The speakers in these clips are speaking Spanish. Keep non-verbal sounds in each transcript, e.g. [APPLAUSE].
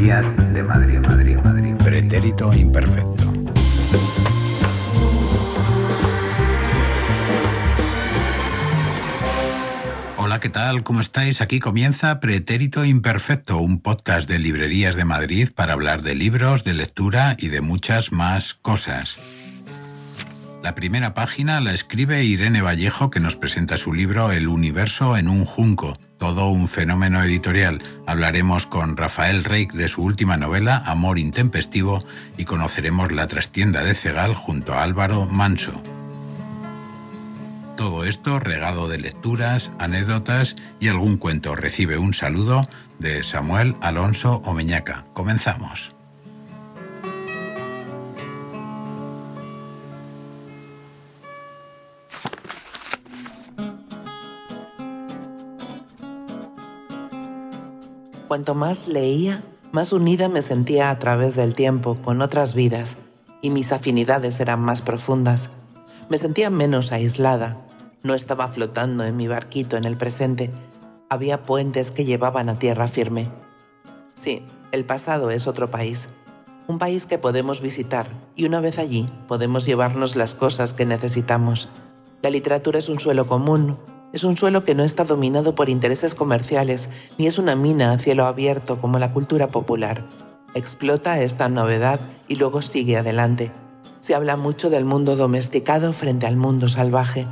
De Madrid, Madrid, Madrid. Pretérito imperfecto. Hola, ¿qué tal? ¿Cómo estáis? Aquí comienza Pretérito Imperfecto, un podcast de Librerías de Madrid para hablar de libros, de lectura y de muchas más cosas. La primera página la escribe Irene Vallejo que nos presenta su libro El universo en un junco, todo un fenómeno editorial. Hablaremos con Rafael Reik de su última novela Amor intempestivo y conoceremos la trastienda de Cegal junto a Álvaro Manso. Todo esto regado de lecturas, anécdotas y algún cuento. Recibe un saludo de Samuel Alonso Omeñaca. Comenzamos. Cuanto más leía, más unida me sentía a través del tiempo con otras vidas y mis afinidades eran más profundas. Me sentía menos aislada. No estaba flotando en mi barquito en el presente. Había puentes que llevaban a tierra firme. Sí, el pasado es otro país. Un país que podemos visitar y una vez allí podemos llevarnos las cosas que necesitamos. La literatura es un suelo común, es un suelo que no está dominado por intereses comerciales, ni es una mina a cielo abierto como la cultura popular. Explota esta novedad y luego sigue adelante. Se habla mucho del mundo domesticado frente al mundo salvaje.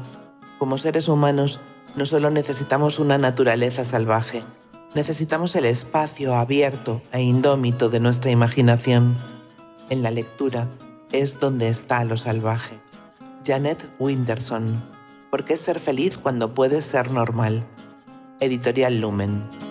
Como seres humanos, no solo necesitamos una naturaleza salvaje, necesitamos el espacio abierto e indómito de nuestra imaginación. En la lectura es donde está lo salvaje. Janet Winterson ¿Por qué ser feliz cuando puedes ser normal? Editorial Lumen.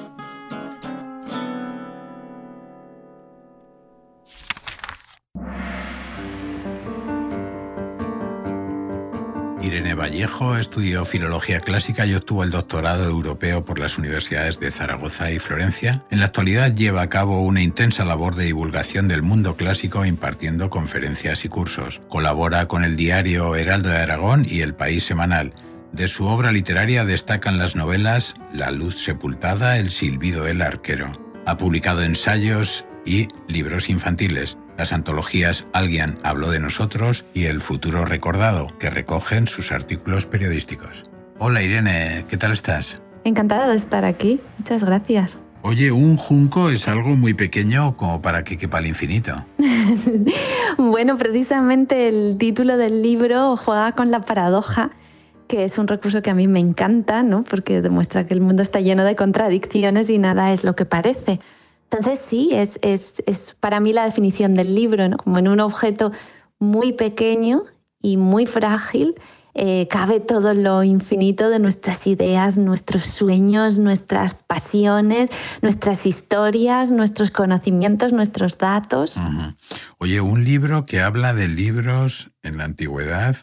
Vallejo estudió filología clásica y obtuvo el doctorado europeo por las universidades de Zaragoza y Florencia. En la actualidad lleva a cabo una intensa labor de divulgación del mundo clásico impartiendo conferencias y cursos. Colabora con el diario Heraldo de Aragón y El País Semanal. De su obra literaria destacan las novelas La luz sepultada, El silbido del arquero. Ha publicado ensayos y libros infantiles las antologías Alguien habló de nosotros y El futuro recordado, que recogen sus artículos periodísticos. Hola Irene, ¿qué tal estás? Encantada de estar aquí, muchas gracias. Oye, un junco es algo muy pequeño como para que quepa al infinito. [LAUGHS] bueno, precisamente el título del libro juega con la paradoja que es un recurso que a mí me encanta, ¿no? porque demuestra que el mundo está lleno de contradicciones y nada es lo que parece. Entonces sí, es, es, para mí la definición del libro, ¿no? como en un objeto muy pequeño y muy frágil, eh, cabe todo lo infinito de nuestras ideas, nuestros sueños, nuestras pasiones, nuestras historias, nuestros conocimientos, nuestros datos. Oye, un libro que habla de libros en la antigüedad,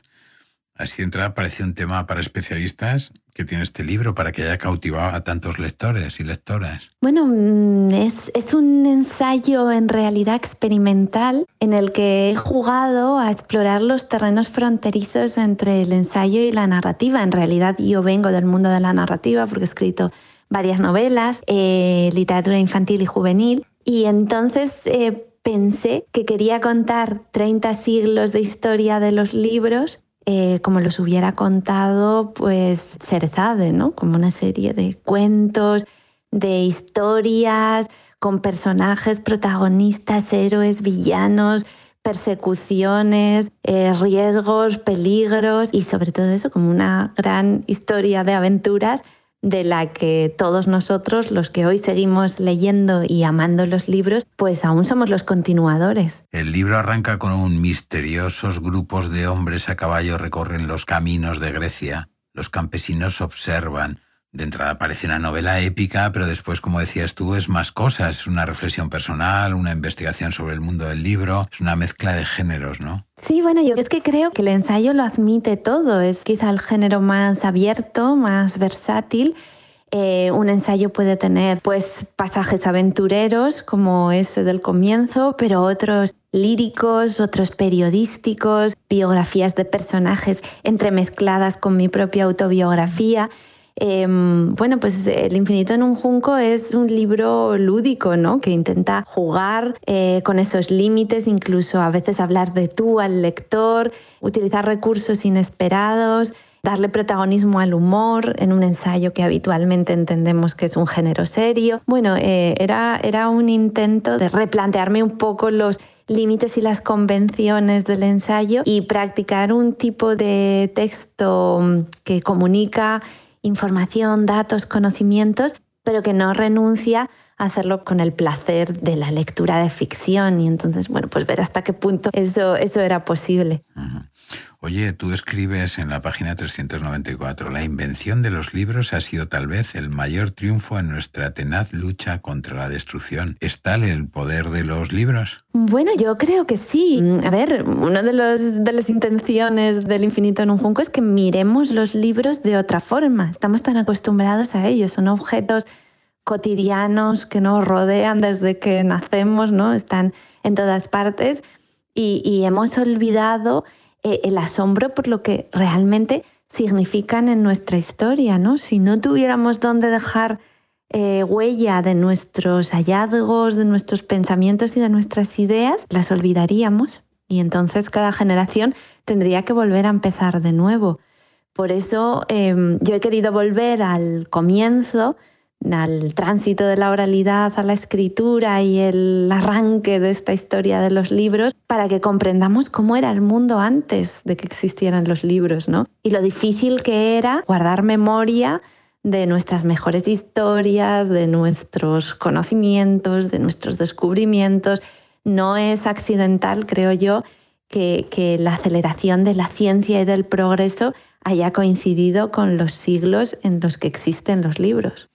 así de entrada parece un tema para especialistas, que tiene este libro para que haya cautivado a tantos lectores y lectoras? Bueno, mm, es, es, un ensayo en realidad experimental en el que he jugado a explorar los terrenos fronterizos entre el ensayo y la narrativa. En realidad yo vengo del mundo de la narrativa porque he escrito varias novelas, eh, literatura infantil y juvenil, y entonces... Eh, pensé que quería contar 30 siglos de historia de los libros eh, como los hubiera contado pues Cerzade, ¿no? Como una serie de cuentos, de historias con personajes protagonistas, héroes, villanos, persecuciones, eh, riesgos, peligros y sobre todo eso como una gran historia de aventuras de la que todos nosotros, los que hoy seguimos leyendo y amando los libros, pues aún somos los continuadores. El libro arranca con un misteriosos grupos de hombres a caballo recorren los caminos de Grecia. Los campesinos observan, de entrada parece una novela épica, pero después, como decías tú, es más cosas. Es una reflexión personal, una investigación sobre el mundo del libro, es una mezcla de géneros, ¿no? Sí, bueno, yo es que creo que el ensayo lo admite todo. Es quizá el género más abierto, más versátil. Eh, un ensayo puede tener pues pasajes aventureros como ese del comienzo, pero otros líricos, otros periodísticos, biografías de personajes entremezcladas con mi propia autobiografía. Em, bueno, pues El infinito en un junco es un libro lúdico, ¿no? Que intenta jugar eh, con esos límites, incluso a veces hablar de tú al lector, utilizar recursos inesperados darle protagonismo al humor en un ensayo que habitualmente entendemos que es un género serio. Bueno, eh, era, era un intento de replantearme un poco los límites y las convenciones del ensayo y practicar un tipo de texto mm, que comunica información, datos, conocimientos, pero que no renuncia a hacerlo con el placer de la lectura de ficción y entonces, bueno, pues ver hasta qué punto eso, eso era posible. Oye, tú escribes en la página 394, la invención de los libros ha sido tal vez el mayor triunfo en nuestra tenaz lucha contra la destrucción. ¿Es tal el poder de los libros? Bueno, yo creo que sí. A ver, una de, las intenciones del infinito en un junco es que miremos los libros de otra forma. Estamos tan acostumbrados a ellos, son objetos cotidianos que nos rodean desde que nacemos, ¿no? Están en todas partes y hemos olvidado eh, el asombro por lo que realmente significan en nuestra historia, ¿no? Si no tuviéramos dónde dejar eh, huella de nuestros hallazgos, de nuestros pensamientos y de nuestras ideas, las olvidaríamos y entonces cada generación tendría que volver a empezar de nuevo. Por eso em, yo he querido volver al comienzo al tránsito de la oralidad a la escritura y el arranque de esta historia de los libros para que comprendamos cómo era el mundo antes de que existieran los libros, ¿no? Y lo difícil que era guardar memoria de nuestras mejores historias, de nuestros conocimientos, de nuestros descubrimientos. No es accidental, creo yo, que, la aceleración de la ciencia y del progreso haya coincidido con los siglos en los que existen los libros.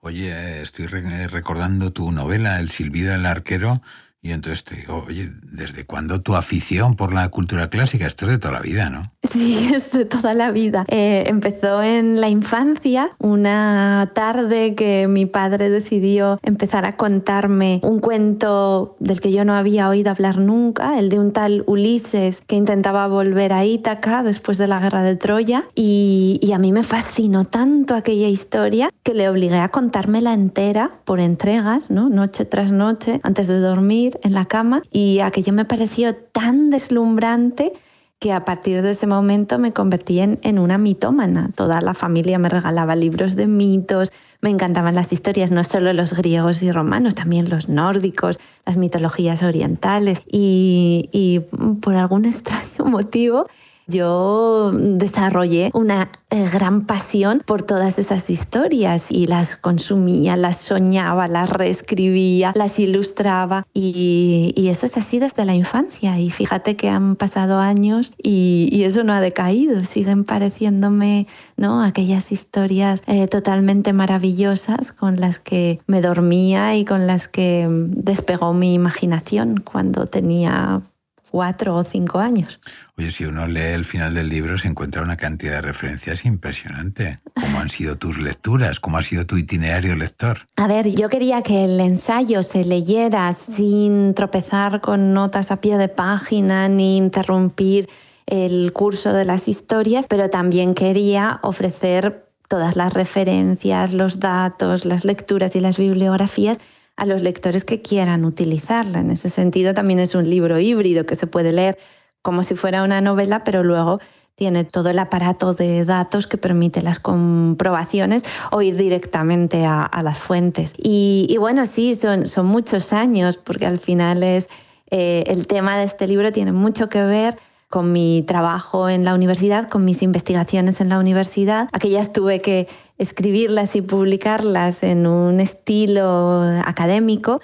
Oye, estoy recordando tu novela, El silbido del arquero, y entonces te digo, oye, ¿desde cuándo tu afición por la cultura clásica? Esto es de toda la vida, ¿no? Sí, [LAUGHS] es de toda la vida. Eh, empezó en la infancia, una tarde que mi padre decidió empezar a contarme un cuento del que yo no había oído hablar nunca, el de un tal Ulises que intentaba volver a Ítaca después de la guerra de Troya. Y, y a mí me fascinó tanto aquella historia que le obligué a contármela entera por entregas, ¿no? noche tras noche, antes de dormir en la cama y aquello me pareció tan deslumbrante que a partir de ese momento me convertí en, una mitómana. Toda la familia me regalaba libros de mitos, me encantaban las historias, no solo los griegos y romanos, también los nórdicos, las mitologías orientales. Y por algún [LAUGHS] extraño motivo yo desarrollé una eh, gran pasión por todas esas historias y las consumía, las soñaba, las reescribía, las ilustraba y, eso es así desde la infancia y fíjate que han pasado años y, eso no ha decaído, siguen pareciéndome ¿no? aquellas historias eh, totalmente maravillosas con las que me dormía y con las que despegó mi imaginación cuando tenía cuatro o cinco años. Oye, si uno lee el final del libro se encuentra una cantidad de referencias impresionante. ¿Cómo han sido tus lecturas? ¿Cómo ha sido tu itinerario lector? A ver, yo quería que el ensayo se leyera sin tropezar con notas a pie de página ni interrumpir el curso de las historias, pero también quería ofrecer todas las referencias, los datos, las lecturas y las bibliografías a los lectores que quieran utilizarla. En ese sentido también es un libro híbrido que se puede leer como si fuera una novela, pero luego tiene todo el aparato de datos que permite las comprobaciones o ir directamente a, las fuentes. Y, bueno, sí, son, son muchos años, porque al final es eh, el tema de este libro tiene mucho que ver con mi trabajo en la universidad, con mis investigaciones en la universidad. Aquellas tuve que escribirlas y publicarlas en un estilo académico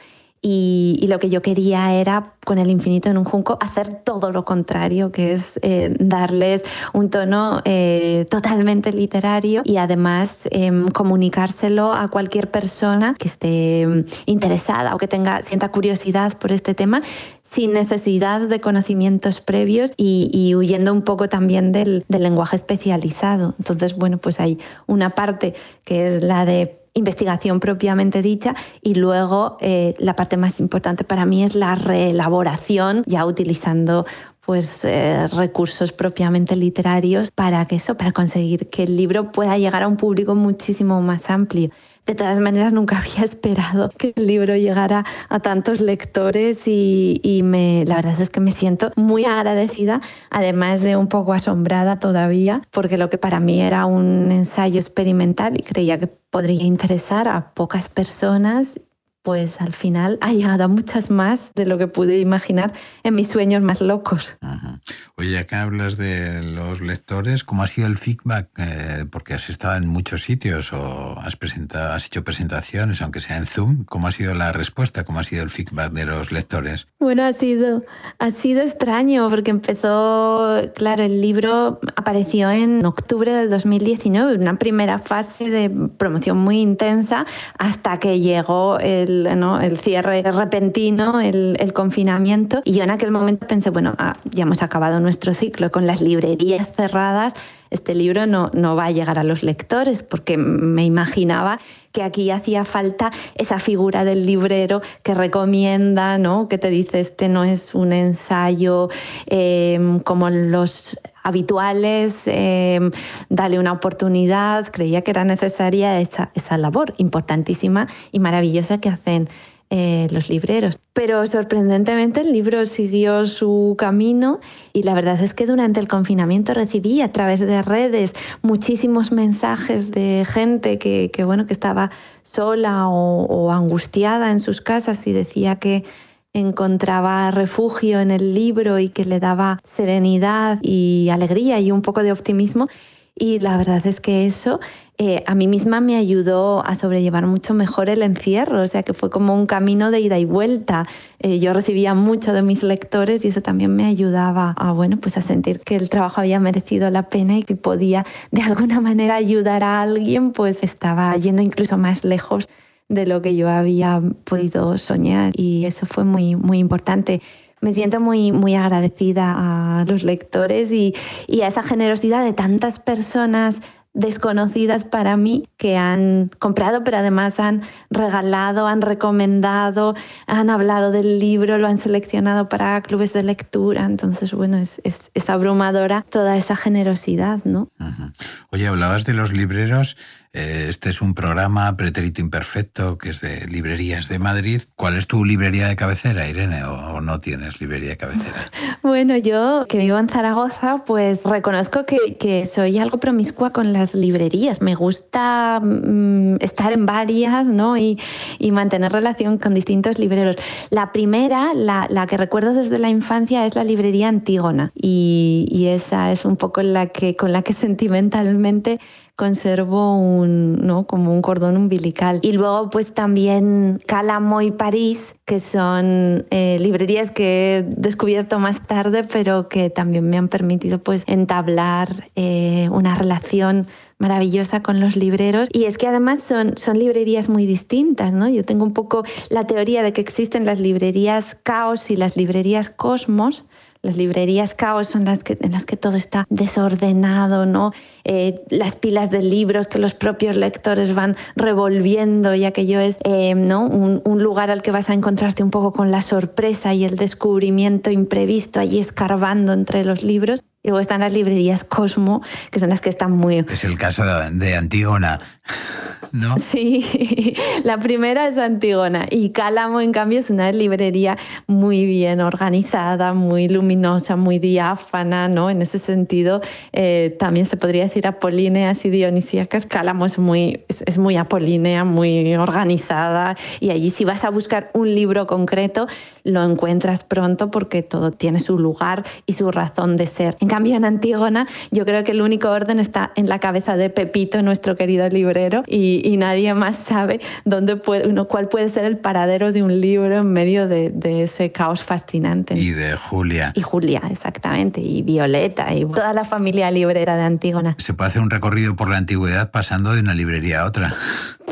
y, lo que yo quería era, con el infinito en un junco, hacer todo lo contrario, que es eh, darles un tono eh, totalmente literario y además em, comunicárselo a cualquier persona que esté em, interesada o que tenga, sienta curiosidad por este tema sin necesidad de conocimientos previos y, huyendo un poco también del, del lenguaje especializado. Entonces, bueno, pues hay una parte que es la de investigación propiamente dicha y luego eh, la parte más importante para mí es la reelaboración ya utilizando pues eh, recursos propiamente literarios para que eso, para conseguir que el libro pueda llegar a un público muchísimo más amplio. De todas maneras, nunca [LAUGHS] había esperado que el libro llegara a tantos lectores y, me, la verdad es que me siento muy agradecida, además de un poco asombrada todavía, porque lo que para mí era un ensayo experimental y creía que podría interesar a pocas personas pues al final ha llegado a muchas más de lo que pude imaginar en mis sueños más locos. Oye, acá hablas de los lectores, ¿cómo ha sido el feedback? Eh, porque has estado en muchos sitios o has, presentado, has hecho presentaciones, aunque sea en Zoom. ¿Cómo ha sido la respuesta? ¿Cómo ha sido el feedback de los lectores? Bueno, ha sido, ha sido extraño porque empezó, claro, el libro apareció en octubre del 2019, una primera fase de promoción muy intensa hasta que llegó el el, cierre repentino, el, confinamiento. Y yo en aquel momento pensé, bueno, ah, ya hemos acabado nuestro ciclo con las librerías cerradas. Este libro no, no va a llegar a los lectores porque me imaginaba que aquí hacía falta esa figura del librero que recomienda, ¿no? que te dice, este no es un ensayo eh, como los habituales, eh, dale una oportunidad. Creía que era necesaria esa, esa labor importantísima y maravillosa que hacen eh, los libreros. Pero sorprendentemente el libro siguió su camino y la verdad es que durante el confinamiento recibí a través de redes muchísimos mensajes de gente que, bueno, que estaba sola o angustiada en sus casas y decía que encontraba refugio en el libro y que le daba serenidad y alegría y un poco de optimismo. Y la verdad es que eso eh, a mí misma me ayudó a sobrellevar mucho mejor el encierro, o sea que fue como un camino de ida y vuelta. Eh, yo recibía mucho de mis lectores y eso también me ayudaba a, bueno, pues a sentir que el trabajo había merecido la pena y que podía de alguna manera ayudar a alguien, pues estaba yendo incluso más lejos de lo que yo había podido soñar y eso fue muy, muy importante. Me siento muy, muy agradecida a los lectores y, y a esa generosidad de tantas personas desconocidas para mí que han comprado, pero además han regalado, han recomendado, han hablado del libro, lo han seleccionado para clubes de lectura. Entonces, bueno, es, es, abrumadora toda esa generosidad, ¿no? Oye, hablabas de los libreros este es un programa pretérito imperfecto que es de librerías de Madrid. ¿Cuál es tu librería de cabecera, Irene? ¿O no tienes librería de cabecera? [LAUGHS] Bueno, yo que vivo en Zaragoza, pues reconozco que, soy algo promiscua con las librerías. Me gusta mm, estar en varias ¿no? y, mantener relación con distintos libreros. La primera, la, que recuerdo desde la infancia, es la librería Antígona. Y, y esa es un poco la que, con la que [LAUGHS] sentimentalmente conservo un, ¿no? como un cordón umbilical. Y luego pues también Calamo y París, que son eh, librerías que he descubierto más tarde, pero que también me han permitido pues entablar eh, una relación maravillosa con los libreros y es que además son, son librerías muy distintas, ¿no? Yo tengo un poco la teoría de que existen las librerías caos y las librerías cosmos, las librerías caos son las que, en las que todo está desordenado, ¿no? Eh, las pilas de libros que los propios lectores van revolviendo y aquello es eh, ¿no? Un, lugar al que vas a encontrarte un poco con la sorpresa y el descubrimiento imprevisto allí escarbando entre los libros. Y luego están las librerías Cosmo, que son las que están muy... Es el caso de Antígona, ¿no? [LAUGHS] Sí, la primera es Antígona y Cálamo, en cambio, es una librería muy bien organizada, muy luminosa, muy diáfana, ¿no? En ese sentido, eh, también se podría decir apolíneas y dionisíacas. Cálamo es muy, es, muy apolínea, muy organizada y allí si vas a buscar un libro concreto, lo encuentras pronto porque todo tiene su lugar y su razón de ser cambio, en Antígona, yo creo que el único orden está en la cabeza de Pepito, nuestro querido y, nadie más sabe dónde puede, uno, cuál puede ser el paradero de un libro en medio de, ese caos fascinante. Y de Julia. Y Julia, exactamente, y Violeta, y toda la familia librera de Antígona. Se puede hacer un recorrido por la antigüedad pasando de una librería a otra.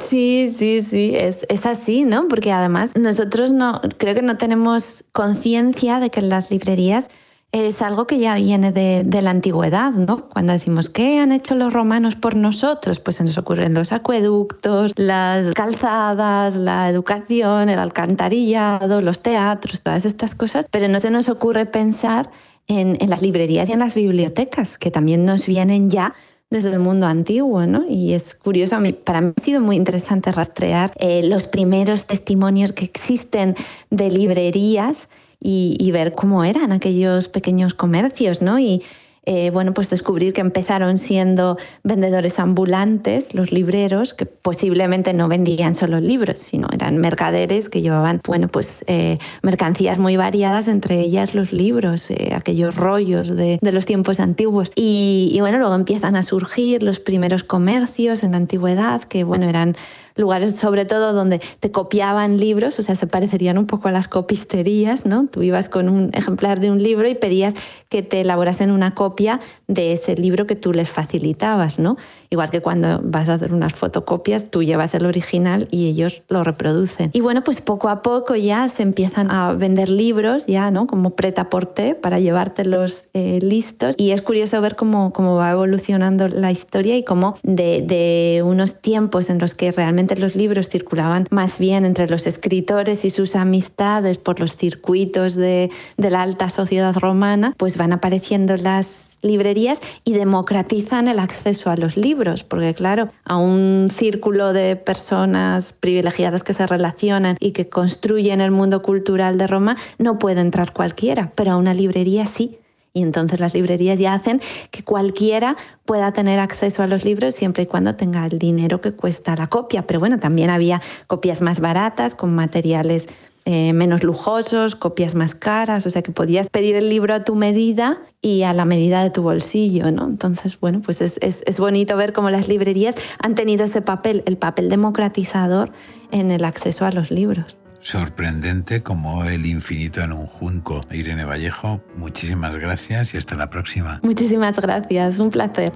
Sí, sí, sí, es, es, así, ¿no? Porque además nosotros no, creo que no tenemos conciencia de que las librerías es algo que ya viene de, la antigüedad, ¿no? Cuando decimos, ¿qué han hecho los romanos por nosotros? Pues se nos ocurren los acueductos, las calzadas, la educación, el alcantarillado, los teatros, todas estas cosas, pero no se nos ocurre pensar en, las librerías y en las bibliotecas, que también nos vienen ya desde el mundo antiguo, ¿no? Y es curioso, para mí ha sido muy interesante rastrear eh, los primeros testimonios que existen de librerías y, ver cómo eran aquellos pequeños comercios, ¿no? Y, eh, bueno, pues descubrir que empezaron siendo vendedores ambulantes, los libreros, que posiblemente no vendían solo libros, sino eran mercaderes que llevaban, bueno, pues eh, mercancías muy variadas, entre ellas los libros, eh, aquellos rollos de, los tiempos antiguos. Y, y bueno, luego empiezan a surgir los primeros comercios en la antigüedad, que bueno, eran lugares sobre todo donde te copiaban libros, o sea, se parecerían un poco a las copisterías, ¿no? Tú ibas con un ejemplar de un libro y pedías que te elaborasen una copia de ese libro que tú les facilitabas, ¿no? Igual que cuando vas a hacer unas fotocopias, tú llevas el original y ellos lo reproducen. Y bueno, pues poco a poco ya se empiezan a vender libros, ya, ¿no? Como preta porté para llevártelos eh, listos. Y es curioso ver cómo, cómo va evolucionando la historia y cómo de, de unos tiempos en los que realmente los libros circulaban más bien entre los escritores y sus amistades por los circuitos de, de la alta sociedad romana, pues van apareciendo las librerías y democratizan el acceso a los libros, porque claro, a un círculo de personas privilegiadas que se relacionan y que construyen el mundo cultural de Roma no puede entrar cualquiera, pero a una librería sí. Y entonces las librerías ya hacen que cualquiera pueda tener acceso a los libros siempre y cuando tenga el dinero que cuesta la copia. Pero bueno, también había copias más baratas con materiales eh, menos lujosos, copias más caras, o sea que podías pedir el libro a tu medida y a la medida de tu bolsillo, ¿no? Entonces, bueno, pues es, es bonito ver cómo las librerías han tenido ese papel, el papel democratizador en el acceso a los libros. Sorprendente como el infinito en un junco. Irene Vallejo, muchísimas gracias y hasta la próxima. Muchísimas gracias, un placer.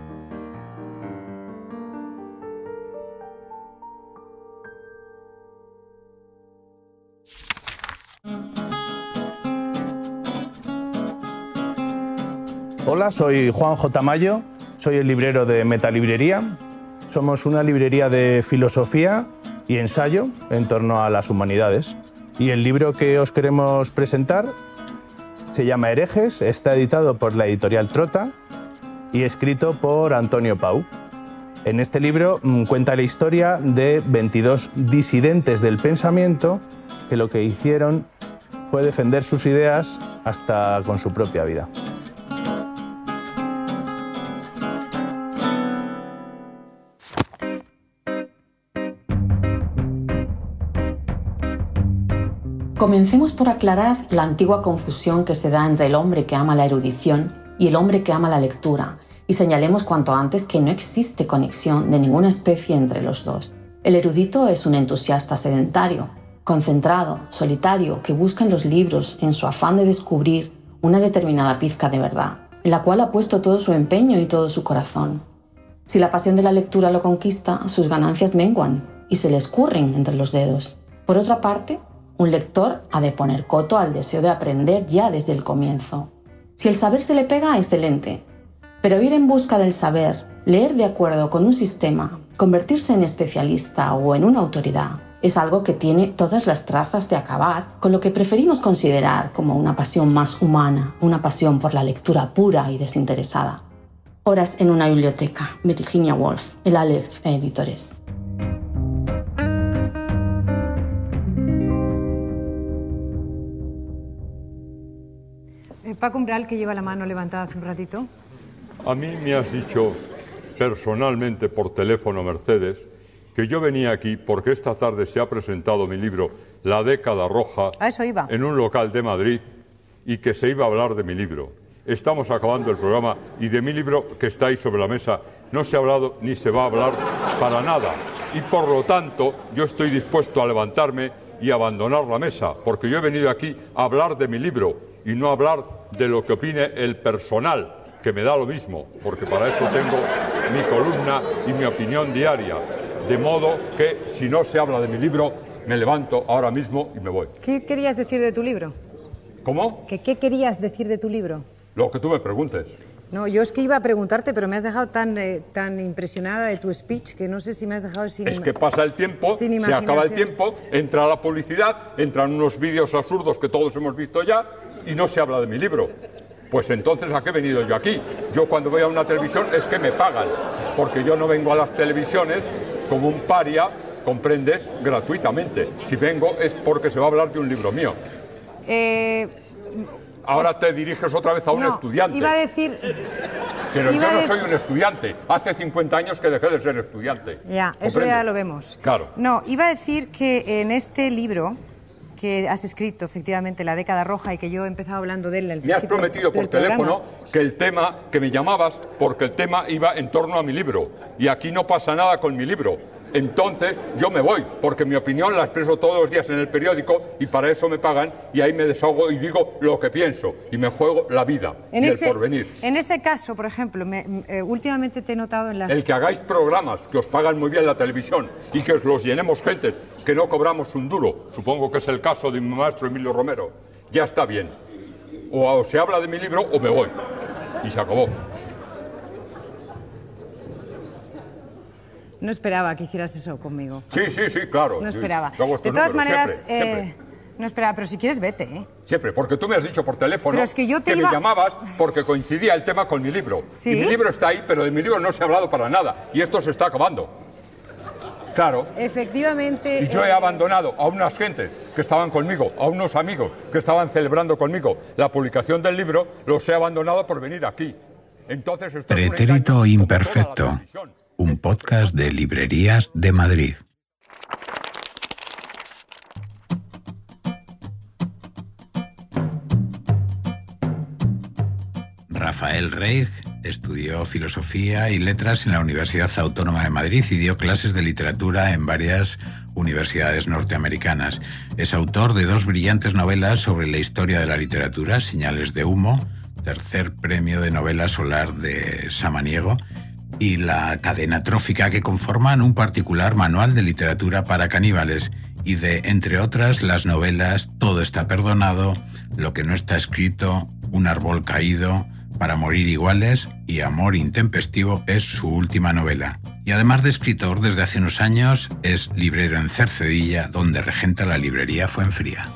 Hola, soy Juan J. Mayo, soy el librero de Metalibrería. Somos una librería de filosofía y ensayo en torno a las humanidades. Y el libro que os queremos presentar se llama Herejes, está editado por la editorial Trota y escrito por Antonio Pau. En este libro mm, cuenta la historia de 22 disidentes del pensamiento que lo que hicieron fue defender sus ideas hasta con su propia vida. Comencemos por aclarar la antigua confusión que se da entre el hombre que ama la erudición y el hombre que ama la lectura, y señalemos cuanto antes que no existe conexión de ninguna especie entre los dos. El erudito es un entusiasta sedentario, concentrado, solitario, que busca en los libros en su afán de descubrir una determinada pizca de verdad, en la cual ha puesto todo su empeño y todo su corazón. Si la pasión de la lectura lo conquista, sus ganancias menguan y se le escurren entre los dedos. Por otra parte, un lector ha de poner coto al deseo de aprender ya desde el comienzo. Si el saber se le pega, excelente. Pero ir en busca del saber, leer de acuerdo con un sistema, convertirse en especialista o en una autoridad, es algo que tiene todas las trazas de acabar con lo que preferimos considerar como una pasión más humana, una pasión por la lectura pura y desinteresada. Horas en una biblioteca, Virginia Woolf, el Aleph Editores. Paco Umbral, que lleva la mano levantada hace un ratito. A mí me has dicho personalmente por teléfono, Mercedes, que yo venía aquí porque esta tarde se ha presentado mi libro La década roja en un local de Madrid y que se iba a hablar de mi libro. Estamos acabando el programa y de mi libro que está ahí sobre la mesa no se ha hablado ni se va a hablar para nada. Y por lo tanto yo estoy dispuesto a levantarme y abandonar la mesa, porque yo he venido aquí a hablar de mi libro y no hablar de lo que opine el personal, que me da lo mismo, porque para eso tengo mi columna y mi opinión diaria. De modo que si no se habla de mi libro, me levanto ahora mismo y me voy. ¿Qué querías decir de tu libro? ¿Cómo? ¿Qué querías decir de tu libro? Lo que tú me preguntes. No, yo es que iba a preguntarte, pero me has dejado tan, eh, tan impresionada de tu speech que no sé si me has dejado sin. Es que pasa el tiempo, se acaba el tiempo, entra la publicidad, entran unos vídeos absurdos que todos hemos visto ya y no se habla de mi libro. Pues entonces, ¿a qué he venido yo aquí? Yo cuando voy a una televisión es que me pagan, porque yo no vengo a las televisiones como un paria, comprendes, gratuitamente. Si vengo es porque se va a hablar de un libro mío. Eh, Ahora te diriges otra vez a un no, estudiante. Iba a decir. Pero iba yo no de- soy un estudiante. Hace 50 años que dejé de ser estudiante. Ya, eso ya lo vemos. Claro. No, iba a decir que en este libro que has escrito, efectivamente, La década roja, y que yo he empezado hablando de él Me has prometido por programa, teléfono que el tema, que me llamabas, porque el tema iba en torno a mi libro. Y aquí no pasa nada con mi libro. Entonces yo me voy, porque mi opinión la expreso todos los días en el periódico y para eso me pagan y ahí me desahogo y digo lo que pienso y me juego la vida En y ese, el porvenir. en ese caso, por ejemplo, me- eh, últimamente te he notado en las... El que hagáis programas que os pagan muy bien la televisión y que os los llenemos gente que no cobramos un duro, supongo que es el caso de mi maestro Emilio Romero, ya está bien. O, o se habla de mi libro o me voy. Y se acabó. No esperaba que hicieras eso conmigo. Sí, sí, sí, claro. No esperaba. De todas números, maneras, siempre, eh, siempre. no esperaba, pero si quieres vete, ¿eh? Siempre, porque tú me has dicho por teléfono Pero es que yo te iba- me llamabas porque coincidía el tema con mi libro. ¿Sí? Y mi libro está ahí, pero de mi libro no se ha hablado para nada. Y esto se está acabando. Claro. Efectivamente... Y yo he eh, abandonado a unas gentes que estaban conmigo, a unos amigos que estaban celebrando conmigo la publicación del libro, los he abandonado por venir aquí. Entonces, esto Pretérito Imperfecto. Un podcast de librerías de Madrid. Rafael Reig estudió filosofía y letras en la Universidad Autónoma de Madrid y dio clases de literatura en varias universidades norteamericanas. Es autor de dos brillantes novelas sobre la historia de la literatura, Señales de Humo, tercer premio de novela solar de Samaniego, y La cadena trófica, que conforman un particular manual de literatura para caníbales, y de, entre otras, las novelas Todo está perdonado, Lo que no está escrito, Un árbol caído, Para morir iguales y Amor intempestivo es su última novela. Y además de escritor, desde hace unos años es librero en Cercedilla, donde regenta la librería Fuenfría.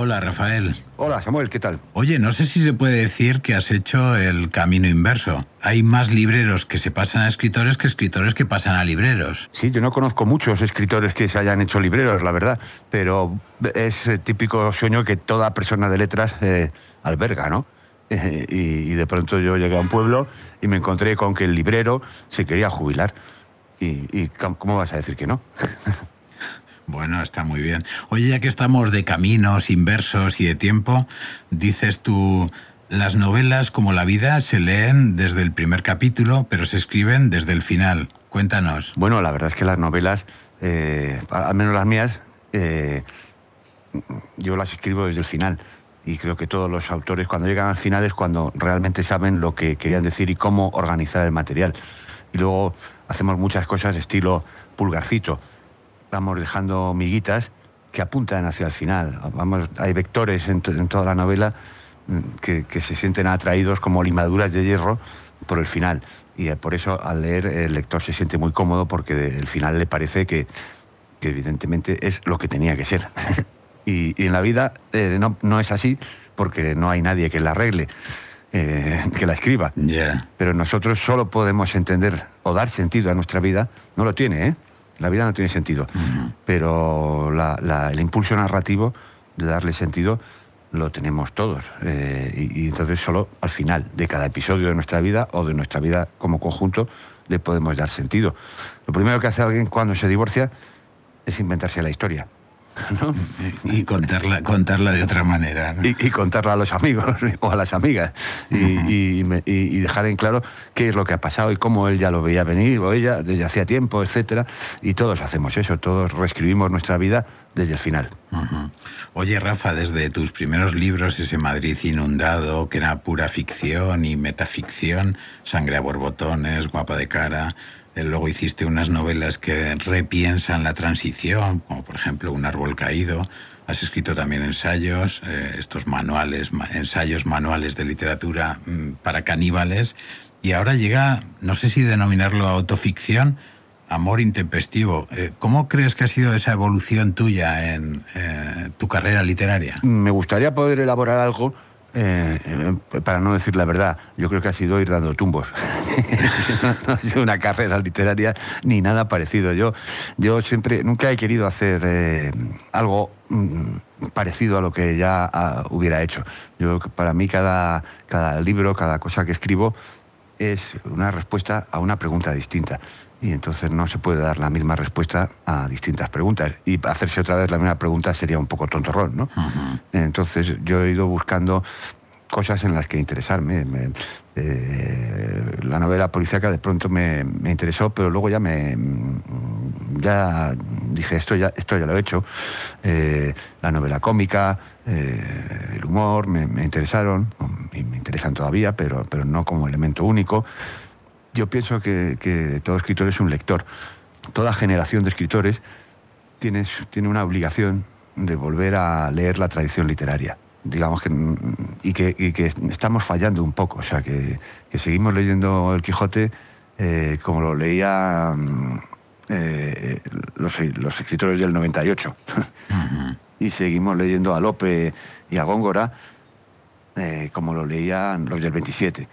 Hola, Rafael. Hola Samuel, ¿qué tal? Oye, no sé si se puede decir que has hecho el camino inverso. Hay más libreros que se pasan a escritores que escritores que pasan a libreros. Sí, yo no conozco muchos escritores que se hayan hecho libreros, la verdad, pero es el típico sueño que toda persona de letras eh, alberga, ¿no? Eh, [LAUGHS] y, y de pronto yo llegué a un pueblo y me encontré con que el librero se quería jubilar. Y, y ¿cómo vas a decir que no? [LAUGHS] Bueno, está muy bien. Oye, ya que estamos de caminos inversos y de tiempo, dices tú, las novelas como la vida se leen desde el primer capítulo, pero se escriben desde el final. Cuéntanos. Bueno, la verdad es que las novelas, eh, al menos las mías, eh, yo las escribo desde el final. Y creo que todos los autores cuando llegan al final es cuando realmente saben lo que querían decir y cómo organizar el material. Y luego hacemos muchas cosas estilo pulgarcito. Vamos dejando miguitas que apuntan hacia el final. Vamos, hay vectores en, to- en toda la novela mm, que, que se sienten atraídos como limaduras de hierro por el final. Y eh, por eso al leer el lector se siente muy cómodo porque el final le parece que, que evidentemente es lo que tenía que ser. [LAUGHS] y, y en la vida eh, no, no es así porque no hay nadie que la arregle, eh, que la escriba. Pero nosotros solo podemos entender o dar sentido a nuestra vida. No lo tiene, ¿eh? La vida no tiene sentido. Pero la- la- el impulso narrativo de darle sentido lo tenemos todos. Eh, y, y entonces solo al final de cada episodio de nuestra vida o de nuestra vida como conjunto le podemos dar sentido. Lo primero que hace alguien cuando se divorcia es inventarse la historia. ¿No? Y contarla, contarla de otra manera. ¿no? y, y contarla a los amigos [LAUGHS] o a las amigas y, y me- y- y dejar en claro qué es lo que ha pasado y cómo él ya lo veía venir o ella desde hacía tiempo, etcétera. Y todos hacemos eso, todos reescribimos nuestra vida desde el final. Oye, Rafa, desde tus primeros libros, ese Madrid inundado, que era pura ficción y metaficción, Sangre a borbotones, Guapa de cara, luego hiciste unas novelas que repiensan la transición, como por ejemplo Un árbol caído, has escrito también ensayos, eh, estos manuales, ma- ensayos manuales de literatura mm, para caníbales, y ahora llega, no sé si denominarlo autoficción, Amor intempestivo. Eh, ¿Cómo crees que ha sido esa evolución tuya en eh, tu carrera literaria? Me gustaría poder elaborar algo eh, para no decir la verdad, yo creo que ha sido ir dando tumbos. [LAUGHS] no una carrera literaria ni nada parecido. Yo, yo siempre, nunca he querido hacer algo mm, parecido a lo que ya ah, hubiera hecho. Yo, para mí, cada, cada libro, cada cosa que escribo es una respuesta a una pregunta distinta y entonces no se puede dar la misma respuesta a distintas preguntas. Y hacerse otra vez la misma pregunta sería un poco tontorrón, ¿no? Entonces yo he ido buscando cosas en las que interesarme. Eh, la novela policíaca de pronto me, interesó, pero luego ya me ya dije esto ya esto ya lo he hecho. Eh, la novela cómica, eh, el humor me, me, interesaron y me interesan todavía, pero pero no como elemento único yo pienso que, todo escritor es un lector. Toda generación de escritores tiene, tiene una obligación de volver a leer la tradición literaria. Digamos que, y que, estamos fallando un poco, o sea, que, seguimos leyendo El Quijote eh, como lo leían eh, los, escritores del 98. [LAUGHS] y seguimos leyendo a Lope y a Góngora eh, como lo leían los del 27.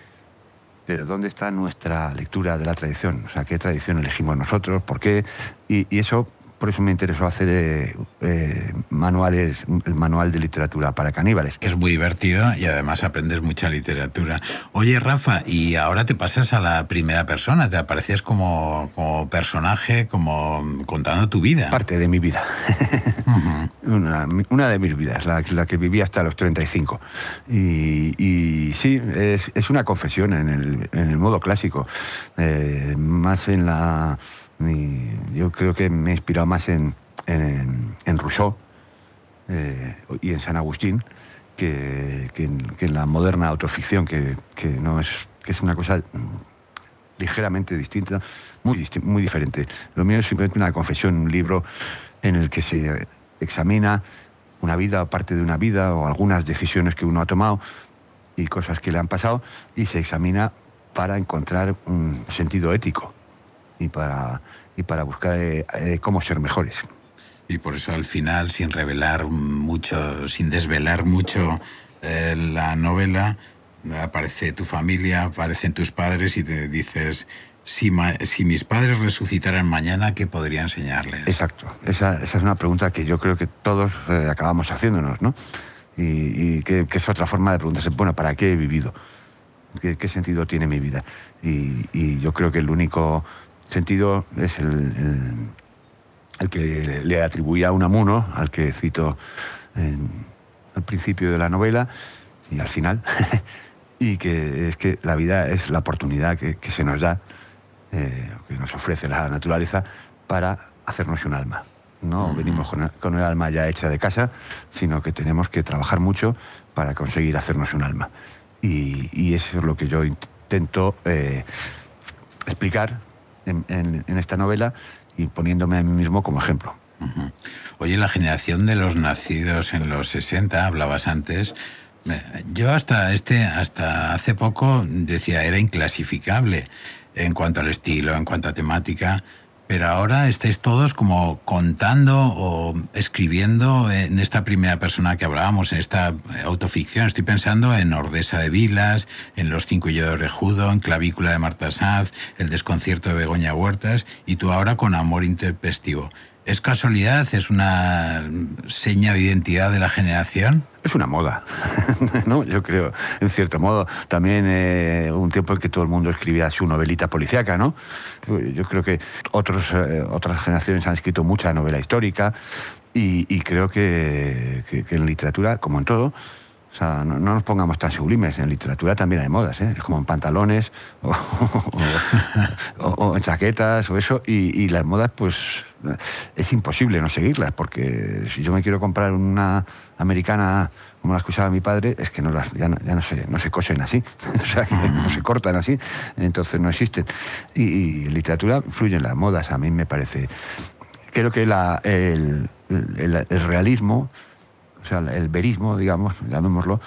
Pero ¿dónde está nuestra lectura de la tradición? O sea, ¿qué tradición elegimos nosotros? ¿Por qué? Y, y eso por eso me interesó hacer eh, eh, manuales, el manual de literatura para caníbales. Que es muy divertido y además aprendes mucha literatura. Oye, Rafa, y ahora te pasas a la primera persona, te apareces como, como personaje, como contando tu vida. Parte de mi vida. [LAUGHS] una, una, de mis vidas, la, la, que viví hasta los 35. Y, y sí, es, es, una confesión en el, en el modo clásico, eh, más en la yo creo que me he inspirado más en, en, Rousseau eh, y en San Agustín que, que, en, la moderna autoficción, que, que, no es, que es una cosa ligeramente distinta, muy, muy diferente. Lo mío es simplemente una confesión, un libro en el que se examina una vida parte de una vida o algunas decisiones que uno ha tomado y cosas que le han pasado y se examina para encontrar un sentido ético y para, y para buscar eh, eh, cómo ser mejores. Y por eso al final, sin revelar mucho, sin desvelar mucho eh, la novela, aparece tu familia, aparecen tus padres y te dices, si, si, mis padres resucitaran mañana, ¿qué podría enseñarles? Exacto. Esa, esa, es una pregunta que yo creo que todos acabamos haciéndonos, ¿no? Y, que, es otra forma de preguntarse, bueno, ¿para qué he vivido? ¿Qué, qué sentido tiene mi vida? Y, y, yo creo que el único sentido es el, el, que le atribuía un amuno, al que cito al principio de la novela y al final, [LAUGHS] y que es que la vida es la oportunidad que, se nos da, eh, que nos ofrece la naturaleza para hacernos un alma. No venimos con, con el alma ya hecha de casa, sino que tenemos que trabajar mucho para conseguir hacernos un alma. Y, y eso es lo que yo intento eh, explicar en, esta novela y poniéndome a mí mismo como ejemplo. Oye, la generación de los nacidos en los 60, hablabas antes, yo hasta este, hasta hace poco decía era inclasificable en cuanto al estilo, en cuanto a temática. Pero ahora estáis todos como contando o escribiendo en esta primera persona que hablábamos, en esta autoficción. Estoy pensando en Ordesa de Vilas, en Los Cinco Yodores de Judo, en Clavícula de Marta Saz, El Desconcierto de Begoña Huertas y tú ahora con Amor Intempestivo. ¿Es casualidad? ¿Es una seña de identidad de la generación? Es una moda, [LAUGHS] ¿no? Yo creo, en cierto modo. También eh, un tiempo en que todo el mundo escribía su novelita policíaca, ¿no? Yo creo que otros, eh, otras generaciones han escrito mucha novela histórica y, creo que, en literatura, como en todo, no, nos pongamos tan sublimes. En literatura también hay modas, ¿eh? Es como en pantalones [LAUGHS] o, en chaquetas o eso. Y, y, las modas, pues, es imposible no seguirlas, porque si yo me quiero comprar una americana como las que usaba mi padre, es que no las, ya, no, se, no se cosen así, [LAUGHS] o sea, que no se cortan así, entonces no existen. Y, en literatura fluyen las modas, a mí me parece. Creo que la, el, el, realismo, o sea, el verismo, digamos, llamémoslo,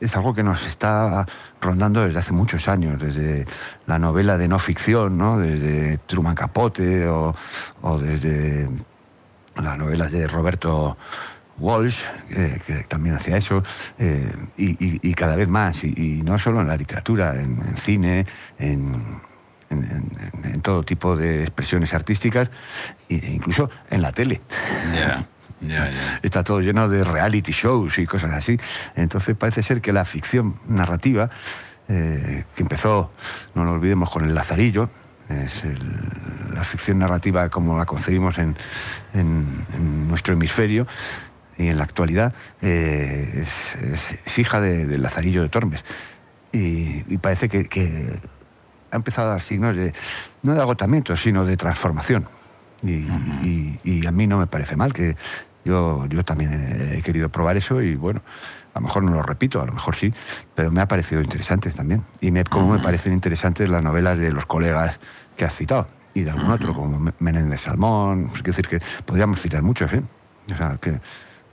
es algo que nos está rondando desde hace muchos años, desde la novela de no ficción, ¿no? desde Truman Capote o, desde las novelas de Roberto Walsh, que también hacía eso, eh, y, cada vez más, y, no solo en la literatura, en, cine, en, todo tipo de expresiones artísticas, e incluso en la tele. [LAUGHS] Está todo lleno de reality shows y cosas así. Entonces parece ser que la ficción narrativa, eh, que empezó, no lo olvidemos, con el Lazarillo, es la ficción narrativa como la concebimos en, nuestro hemisferio, y en la actualidad eh, es, hija del Lazarillo de Tormes. Y, parece que, ha empezado a dar signos de, no de agotamiento, sino de transformación. y, a mí no me parece mal que yo, yo también he querido probar eso y bueno, a lo mejor no lo repito, a lo mejor sí, pero me ha parecido interesante también. Y me, como me parecen interesantes las novelas de los colegas que has citado y de algún otro, como Menéndez Salmón, es decir, que podríamos citar muchos, ¿eh? O sea, que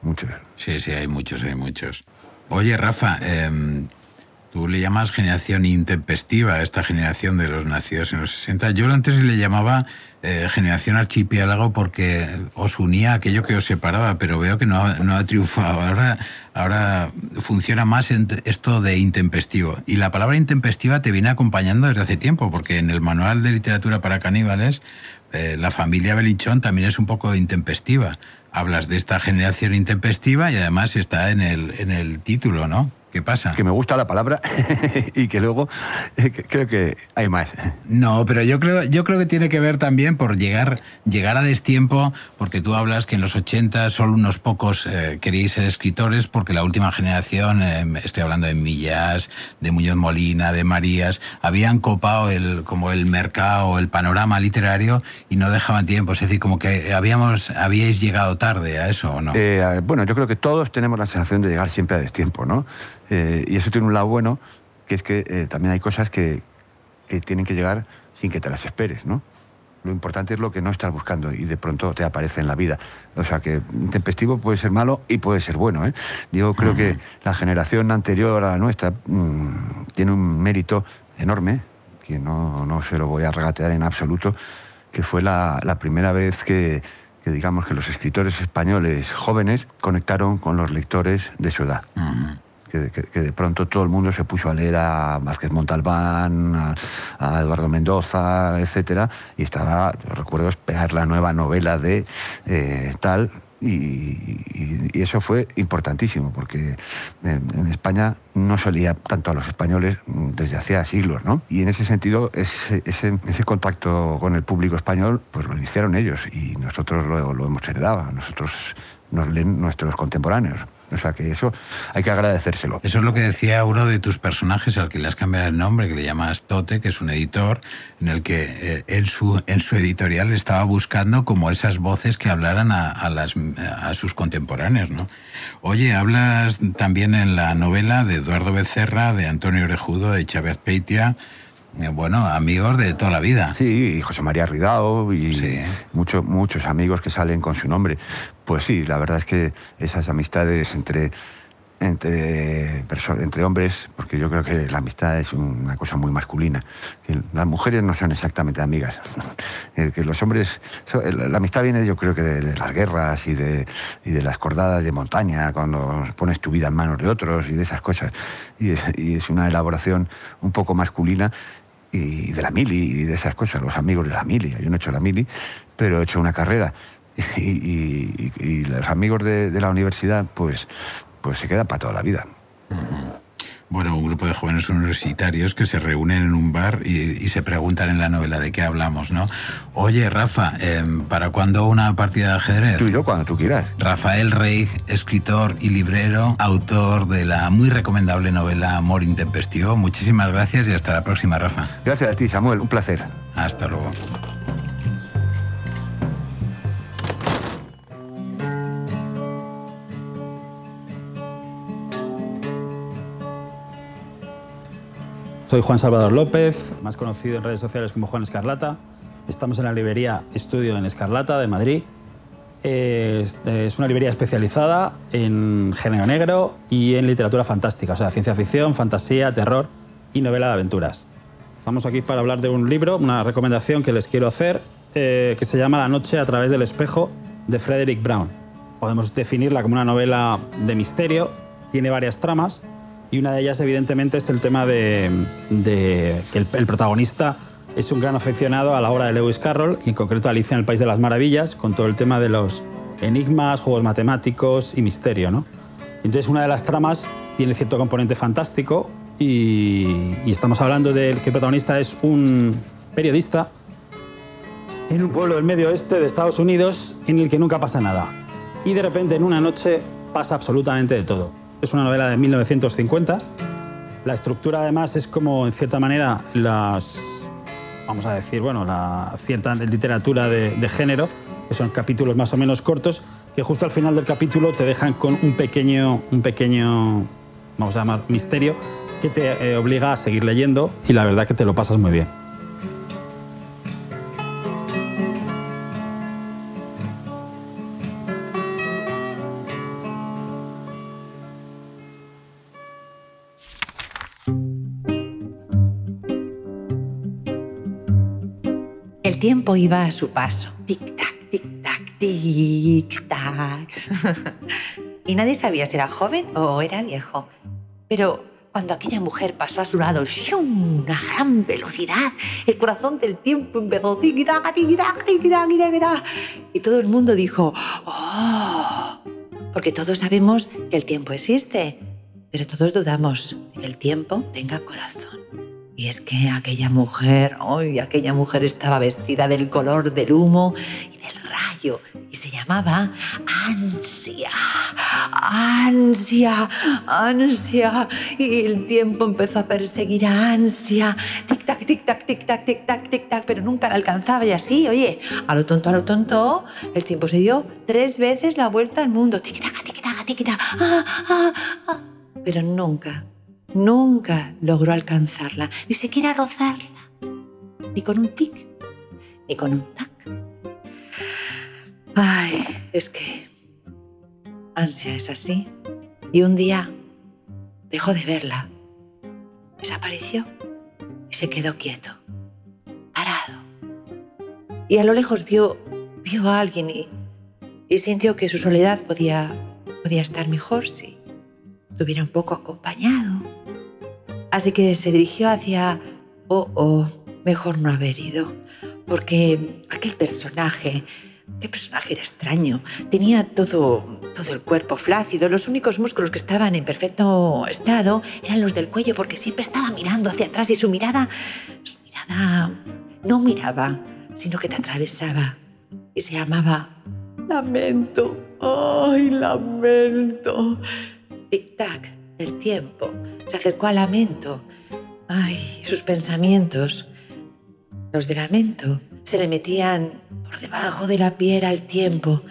muchos. Sí, sí, hay muchos, hay muchos. Oye, Rafa, eh, Tú le llamas generación intempestiva a esta generación de los nacidos en los 60. Yo antes le llamaba eh, generación archipiélago porque os unía aquello que os separaba, pero veo que no, ha triunfado. Ahora, ahora funciona más esto de intempestivo. Y la palabra intempestiva te viene acompañando desde hace tiempo, porque en el manual de literatura para caníbales, eh, la familia Belichón también es un poco intempestiva. Hablas de esta generación intempestiva y además está en el, en el título, ¿no? ¿Qué pasa? Que me gusta la palabra [LAUGHS] y que luego eh, creo que hay más. No, pero yo creo, yo creo que tiene que ver también por llegar, llegar a destiempo, porque tú hablas que en los 80 solo unos pocos eh, queríais ser escritores, porque la última generación, eh, estoy hablando de Millas, de Muñoz Molina, de Marías, habían copado el, como el mercado, el panorama literario y no dejaban tiempo. Es decir, como que habíamos, habíais llegado tarde a eso, ¿o no? bueno, yo creo que todos tenemos la sensación de llegar siempre a destiempo, ¿no? Eh, y eso tiene un lado bueno, que es que eh, también hay cosas que, que, tienen que llegar sin que te las esperes, ¿no? Lo importante es lo que no estás buscando y de pronto te aparece en la vida. O sea que tempestivo puede ser malo y puede ser bueno. ¿eh? Yo creo que la generación anterior a la nuestra mm, tiene un mérito enorme, que no, no, se lo voy a regatear en absoluto, que fue la, la primera vez que, que, digamos que los escritores españoles jóvenes conectaron con los lectores de su edad que, de pronto todo el mundo se puso a leer a Vázquez Montalbán, a, Eduardo Mendoza, etcétera, y estaba, recuerdo esperar la nueva novela de eh, tal, y, eso fue importantísimo, porque en, España no salía tanto a los españoles desde hacía siglos, ¿no? Y en ese sentido, ese, ese, contacto con el público español, pues lo iniciaron ellos y nosotros lo, lo hemos heredado, nosotros nos leen nuestros contemporáneos. O sea que eso hay que agradecérselo. Eso es lo que decía uno de tus personajes al que le has cambiado el nombre, que le llamas Tote, que es un editor, en el que eh, él su, en su editorial estaba buscando como esas voces que hablaran a, las, a sus contemporáneos. ¿no? Oye, hablas también en la novela de Eduardo Becerra, de Antonio Orejudo, de Chávez Peitia eh, bueno, amigos de toda la vida. Sí, y José María Ridao y muchos, muchos amigos que salen con su nombre. Pues sí, la verdad es que esas amistades entre, entre, hombres, porque yo creo que la amistad es una cosa muy masculina. Las mujeres no son exactamente amigas. [LAUGHS] que los hombres, la amistad viene yo creo que de, las guerras y de, y de las cordadas de montaña, cuando pones tu vida en manos de otros y de esas cosas. Y es, y es una elaboración un poco masculina y de la mili y de esas cosas, los amigos de la mili. Yo no he hecho la mili, pero he hecho una carrera. [LAUGHS] Y, los amigos de, la universidad, pues, pues se quedan para toda la vida. Bueno, un grupo de jóvenes universitarios que se reúnen en un bar y, se preguntan en la novela de qué hablamos, ¿no? Oye, Rafa, em, ¿para cuándo una partida de ajedrez? Tú y yo, cuando tú quieras. Rafael Rey, escritor y librero, autor de la muy recomendable novela Amor Intempestivo. Muchísimas gracias y hasta la próxima, Rafa. Gracias a ti, Samuel. Un placer. Hasta luego. Soy Juan Salvador López, más conocido en redes sociales como Juan Escarlata. Estamos en la librería Estudio en Escarlata de Madrid. es, una librería especializada en género negro y en literatura fantástica, o sea, ciencia ficción, fantasía, terror y novela de aventuras. Estamos aquí para hablar de un libro, una recomendación que les quiero hacer, eh, que se llama La noche a través del espejo de Frederick Brown. Podemos definirla como una novela de misterio, tiene varias tramas y una de ellas evidentemente es el tema de, que el protagonista es un gran aficionado a la obra de Lewis Carroll y en concreto Alicia en el País de las Maravillas, con todo el tema de los enigmas, juegos matemáticos y misterio. ¿no? Entonces una de las tramas tiene cierto componente fantástico y, estamos hablando de que el protagonista es un periodista en un pueblo del medio oeste de Estados Unidos en el que nunca pasa nada. Y de repente en una noche pasa absolutamente de todo. Es una novela de 1950. La estructura además es como en cierta manera las vamos a decir, bueno, la cierta literatura de, género, que son capítulos más o menos cortos, que justo al final del capítulo te dejan con un pequeño, un pequeño, vamos a llamar, misterio que te eh, obliga a seguir leyendo y la verdad que te lo pasas muy bien. Tiempo iba a su paso. Tic-tac, tic-tac, tic-tac. [LAUGHS] y nadie sabía si era joven o era viejo. Pero cuando aquella mujer pasó a su lado, ¡shum! a gran velocidad, el corazón del tiempo empezó tic-tac, tic-tac, tic-tac, tic-tac. Y todo el mundo dijo, ¡oh! Porque todos sabemos que el tiempo existe, pero todos dudamos que el tiempo tenga corazón. Y es que aquella mujer, hoy aquella mujer estaba vestida del color del humo y del rayo y se llamaba ansia, ansia, ansia. Y el tiempo empezó a perseguir a ansia. Tic-tac, tic-tac, tic-tac, tic-tac, tic-tac, pero nunca la alcanzaba y así, oye, a lo tonto, a lo tonto, el tiempo se dio tres veces la vuelta al mundo. Tic-tac, tic-tac, tic-tac, ah, ah, ah. pero nunca nunca logró alcanzarla, ni siquiera rozarla, ni con un tic, ni con un tac. Ay, es que ansia es así. Y un día dejó de verla, desapareció y se quedó quieto, parado. Y a lo lejos vio, vio a alguien y, y sintió que su soledad podía, podía estar mejor si estuviera un poco acompañado. Así que se dirigió hacia... Oh, oh, mejor no haber ido, porque aquel personaje, qué personaje era extraño, tenía todo, todo el cuerpo flácido, los únicos músculos que estaban en perfecto estado eran los del cuello, porque siempre estaba mirando hacia atrás y su mirada, su mirada no miraba, sino que te atravesaba y se llamaba lamento. ¡Ay, lamento! Tic-tac, el tiempo se acercó al lamento. Ay, sus pensamientos, los de lamento, se le metían por debajo de la piel al tiempo.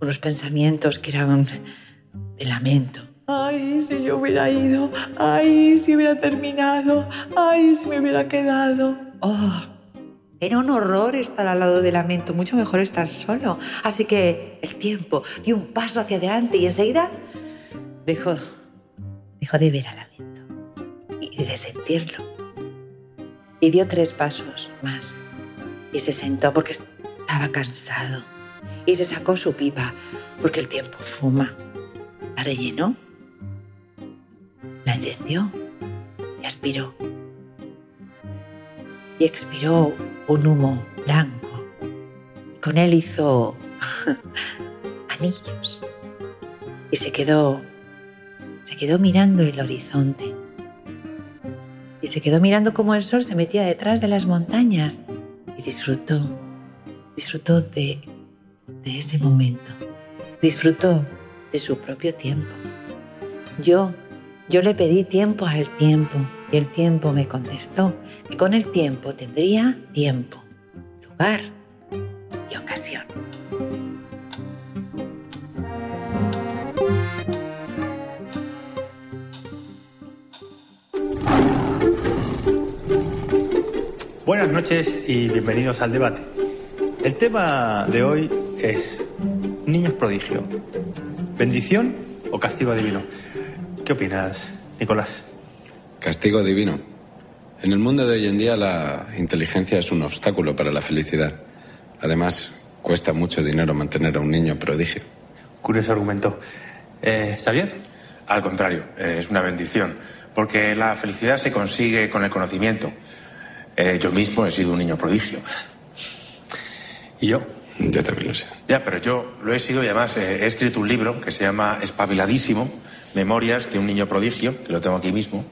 Unos pensamientos que eran de lamento. Ay, si yo hubiera ido. Ay, si hubiera terminado. Ay, si me hubiera quedado. Oh, era un horror estar al lado del lamento, mucho mejor estar solo. Así que el tiempo dio un paso hacia adelante y enseguida dejó, dejó de ver a lamento y de sentirlo. Y dio tres pasos más y se sentó porque estaba cansado y se sacó su pipa porque el tiempo fuma. La rellenó, la encendió y aspiró. Y expiró un humo blanco. con él hizo [LAUGHS] anillos. Y se quedó, se quedó mirando el horizonte y se quedó mirando cómo el sol se metía detrás de las montañas y disfrutó, disfrutó de, de ese momento, disfrutó de su propio tiempo. Yo, yo le pedí tiempo al tiempo y el tiempo me contestó que con el tiempo tendría tiempo, lugar y ocasión. Buenas noches y bienvenidos al debate. El tema de hoy es niños prodigio. ¿Bendición o castigo divino? ¿Qué opinas, Nicolás? Castigo divino. En el mundo de hoy en día la inteligencia es un obstáculo para la felicidad. Además, cuesta mucho dinero mantener a un niño prodigio. Curioso argumento. Eh, ¿Xavier? Al contrario, eh, es una bendición, porque la felicidad se consigue con el conocimiento. Eh, yo mismo he sido un niño prodigio. ¿Y yo? Yo también lo sé. Ya, pero yo lo he sido y además eh, he escrito un libro que se llama Espabiladísimo, Memorias de un niño prodigio, que lo tengo aquí mismo.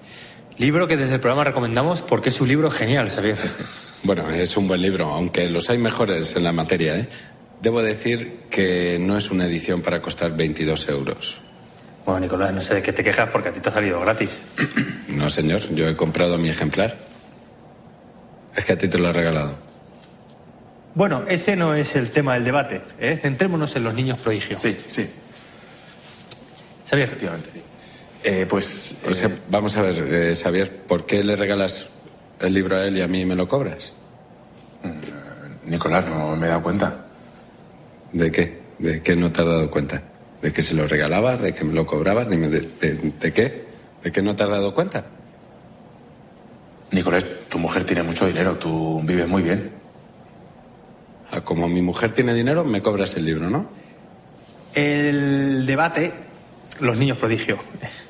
Libro que desde el programa recomendamos porque es un libro genial, ¿sabías? Bueno, es un buen libro, aunque los hay mejores en la materia. ¿eh? Debo decir que no es una edición para costar 22 euros. Bueno, Nicolás, no sé de qué te quejas porque a ti te ha salido gratis. No, señor, yo he comprado mi ejemplar. Es que a ti te lo he regalado. Bueno, ese no es el tema del debate. ¿eh? Centrémonos en los niños prodigios. Sí, sí. Xavier. Efectivamente. Eh, pues. O sea, vamos a ver, eh, Xavier, ¿por qué le regalas el libro a él y a mí me lo cobras? Mm, Nicolás, no me he dado cuenta. ¿De qué? ¿De qué no te has dado cuenta? ¿De que se lo regalabas? ¿De que me lo cobrabas? Dime, ¿de, de, de qué? ¿De qué no te has dado cuenta? Nicolás, tu mujer tiene mucho dinero, tú vives muy bien. Ah, como mi mujer tiene dinero, me cobras el libro, ¿no? El debate, los niños prodigio,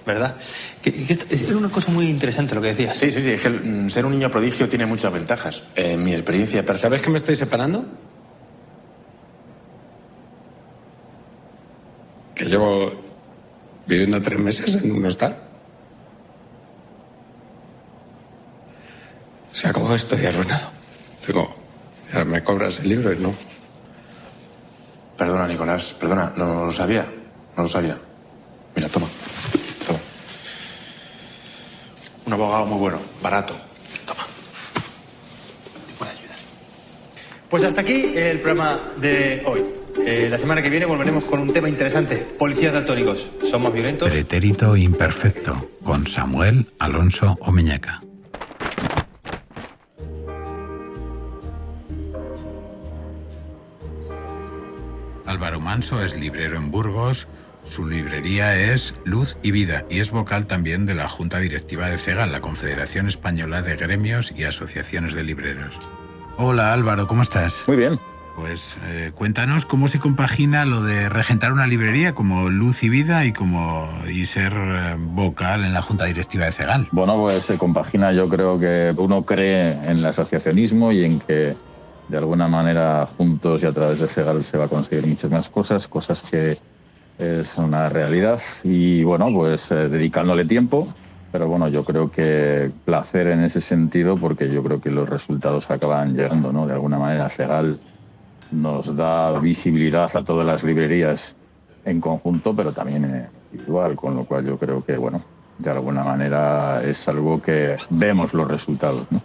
¿verdad? Que, que esto- es una cosa muy interesante lo que decías. Sí, sí, sí, es que mm, ser un niño prodigio tiene muchas ventajas. En mi experiencia personal. ¿Sabes que me estoy separando? Que llevo viviendo tres meses en un hostal. Se acabó esto y arruinado. Digo, ya me cobras el libro y no. Perdona, Nicolás, perdona, no lo sabía. No lo sabía. Mira, toma. Toma. Un abogado muy bueno, barato. Pues hasta aquí el programa de hoy. Eh, la semana que viene volveremos con un tema interesante. Policías daltónicos. ¿Son más violentos? Pretérito imperfecto con Samuel Alonso Omeñaca. Manso es librero en Burgos. Su librería es Luz y Vida y es vocal también de la Junta Directiva de CEGAL, la Confederación Española de Gremios y Asociaciones de Libreros. Hola Álvaro, ¿cómo estás? Muy bien. Pues eh, cuéntanos cómo se compagina lo de regentar una librería como Luz y Vida y como y ser eh, vocal en la Junta Directiva de CEGAL. Bueno, pues se compagina, yo creo que uno cree en el asociacionismo y en que de alguna manera juntos y a través de CEGAL se va a conseguir muchas más cosas, cosas que es una realidad y bueno, pues eh, dedicándole tiempo, pero bueno, yo creo que placer en ese sentido porque yo creo que los resultados acaban llegando, ¿no? De alguna manera CEGAL nos da visibilidad a todas las librerías en conjunto, pero también eh, individual, con lo cual yo creo que, bueno, de alguna manera es algo que vemos los resultados. ¿no?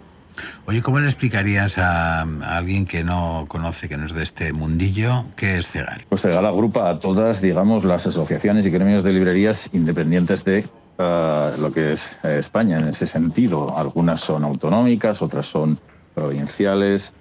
Oye, ¿cómo le explicarías a, alguien que no conoce, que no es de este mundillo, qué es CEGAL? Pues CEGAL agrupa a todas, digamos, las asociaciones y gremios de librerías independientes de eh, lo que es eh, España en ese sentido. Algunas son autonómicas, otras son provinciales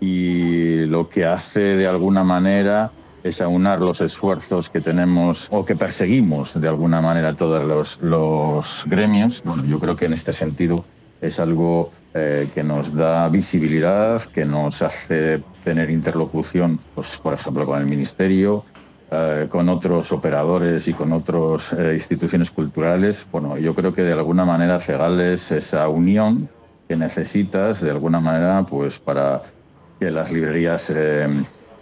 y lo que hace de alguna manera es aunar los esfuerzos que tenemos o que perseguimos de alguna manera todos los, los gremios. Bueno, yo creo que en este sentido es algo eh, que nos da visibilidad, que nos hace tener interlocución, pues, por ejemplo, con el Ministerio, eh, con otros operadores y con otras instituciones culturales. Bueno, yo creo que de alguna manera CEGAL es esa unión que necesitas de alguna manera pues para que las librerías eh,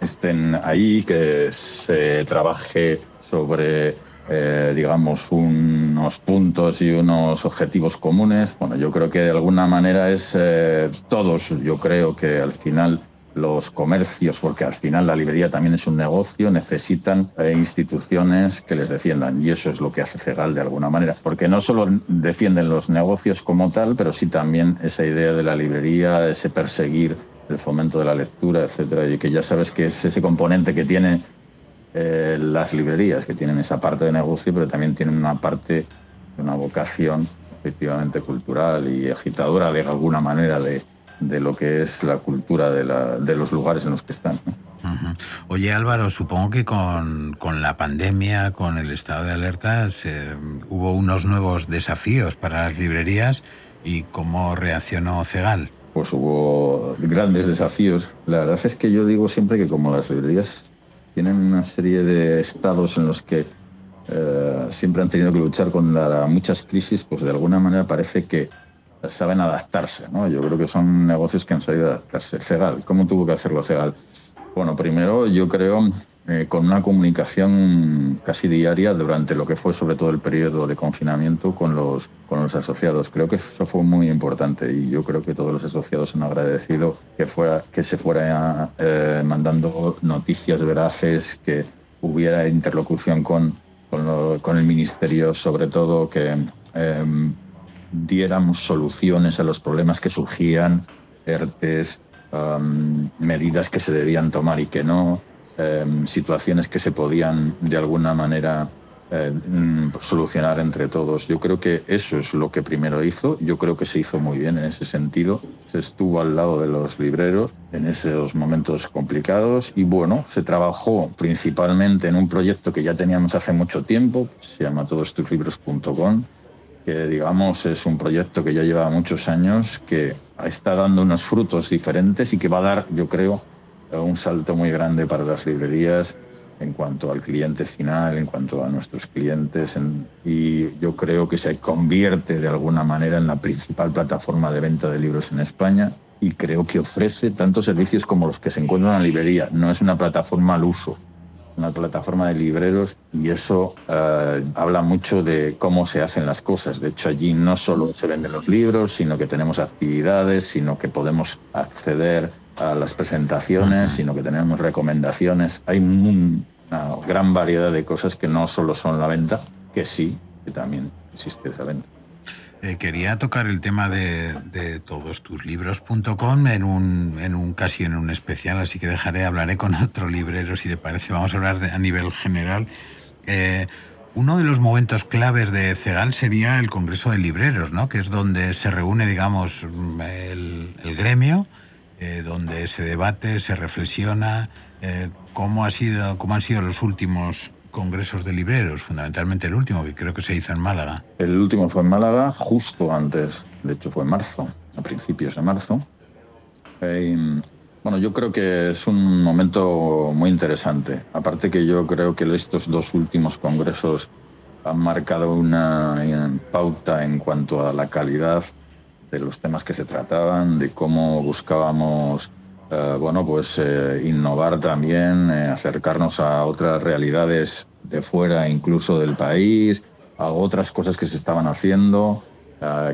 estén ahí, que se trabaje sobre, eh, digamos, unos puntos y unos objetivos comunes. Bueno, yo creo que de alguna manera es eh, todos, yo creo que al final los comercios, porque al final la librería también es un negocio, necesitan eh, instituciones que les defiendan. Y eso es lo que hace CEGAL de alguna manera. Porque no solo defienden los negocios como tal, pero sí también esa idea de la librería, ese perseguir el fomento de la lectura, etcétera, y que ya sabes que es ese componente que tiene eh, las librerías, que tienen esa parte de negocio, pero también tienen una parte, una vocación efectivamente cultural y agitadora de alguna manera de, de lo que es la cultura de, la, de los lugares en los que están. ¿no? Oye Álvaro, supongo que con, la pandemia, con el estado de alerta, hubo unos nuevos desafíos para las librerías y cómo reaccionó Cegal. Pues hubo grandes desafíos. La verdad es que yo digo siempre que como las librerías tienen una serie de estados en los que eh, siempre han tenido que luchar con muchas crisis, pues de alguna manera parece que saben adaptarse. ¿no? Yo creo que son negocios que han sabido adaptarse. Cegal, ¿cómo tuvo que hacerlo Cegal? Bueno, primero yo creo eh, con una comunicación casi diaria durante lo que fue sobre todo el periodo de confinamiento con los, con los asociados. Creo que eso fue muy importante y yo creo que todos los asociados han agradecido que, fuera, que se fuera eh, mandando noticias veraces, que hubiera interlocución con, con, el Ministerio, sobre todo que em, diéramos soluciones a los problemas que surgían, ERTES, medidas que se debían tomar y que no, em, situaciones que se podían de alguna manera eh, mm, solucionar entre todos. Yo creo que eso es lo que primero hizo. Yo creo que se hizo muy bien en ese sentido. Se estuvo al lado de los libreros en esos momentos complicados y bueno, se trabajó principalmente en un proyecto que ya teníamos hace mucho tiempo, se llama todostuslibros.com que digamos es un proyecto que ya lleva muchos años, que está dando unos frutos diferentes y que va a dar, yo creo, un salto muy grande para las librerías en cuanto al cliente final, en cuanto a nuestros clientes. y yo creo que se convierte de alguna manera en la principal plataforma de venta de libros en España y creo que ofrece tantos servicios como los que se encuentran en la librería. No es una plataforma al uso, una plataforma de libreros y eso eh, habla mucho de cómo se hacen las cosas. De hecho, allí no solo se venden los libros, sino que tenemos actividades, sino que podemos acceder a las presentaciones, sino que tenemos recomendaciones. Hay una gran variedad de cosas que no solo son la venta, que sí, que también existe esa venta. Eh, quería tocar el tema de, de todostuslibros.com en un, en un casi en un especial, así que dejaré, hablaré con otro librero si te parece. Vamos a hablar de, a nivel general. Eh, uno de los momentos claves de CEGAL sería el Congreso de Libreros, ¿no? que es donde se reúne, digamos, el, el gremio, eh, donde se debate, se reflexiona cómo, ha sido, cómo han sido los últimos congresos de libreros, fundamentalmente el último, que creo que se hizo en Málaga. El último fue en Málaga justo antes, de hecho fue en marzo, a principios de marzo. Eh, bueno, yo creo que es un momento muy interesante. Aparte que yo creo que estos dos últimos congresos han marcado una pauta en cuanto a la calidad de los temas que se trataban, de cómo buscábamos eh, bueno, pues eh, innovar también, eh, acercarnos a otras realidades de fuera, incluso del país, a otras cosas que se estaban haciendo,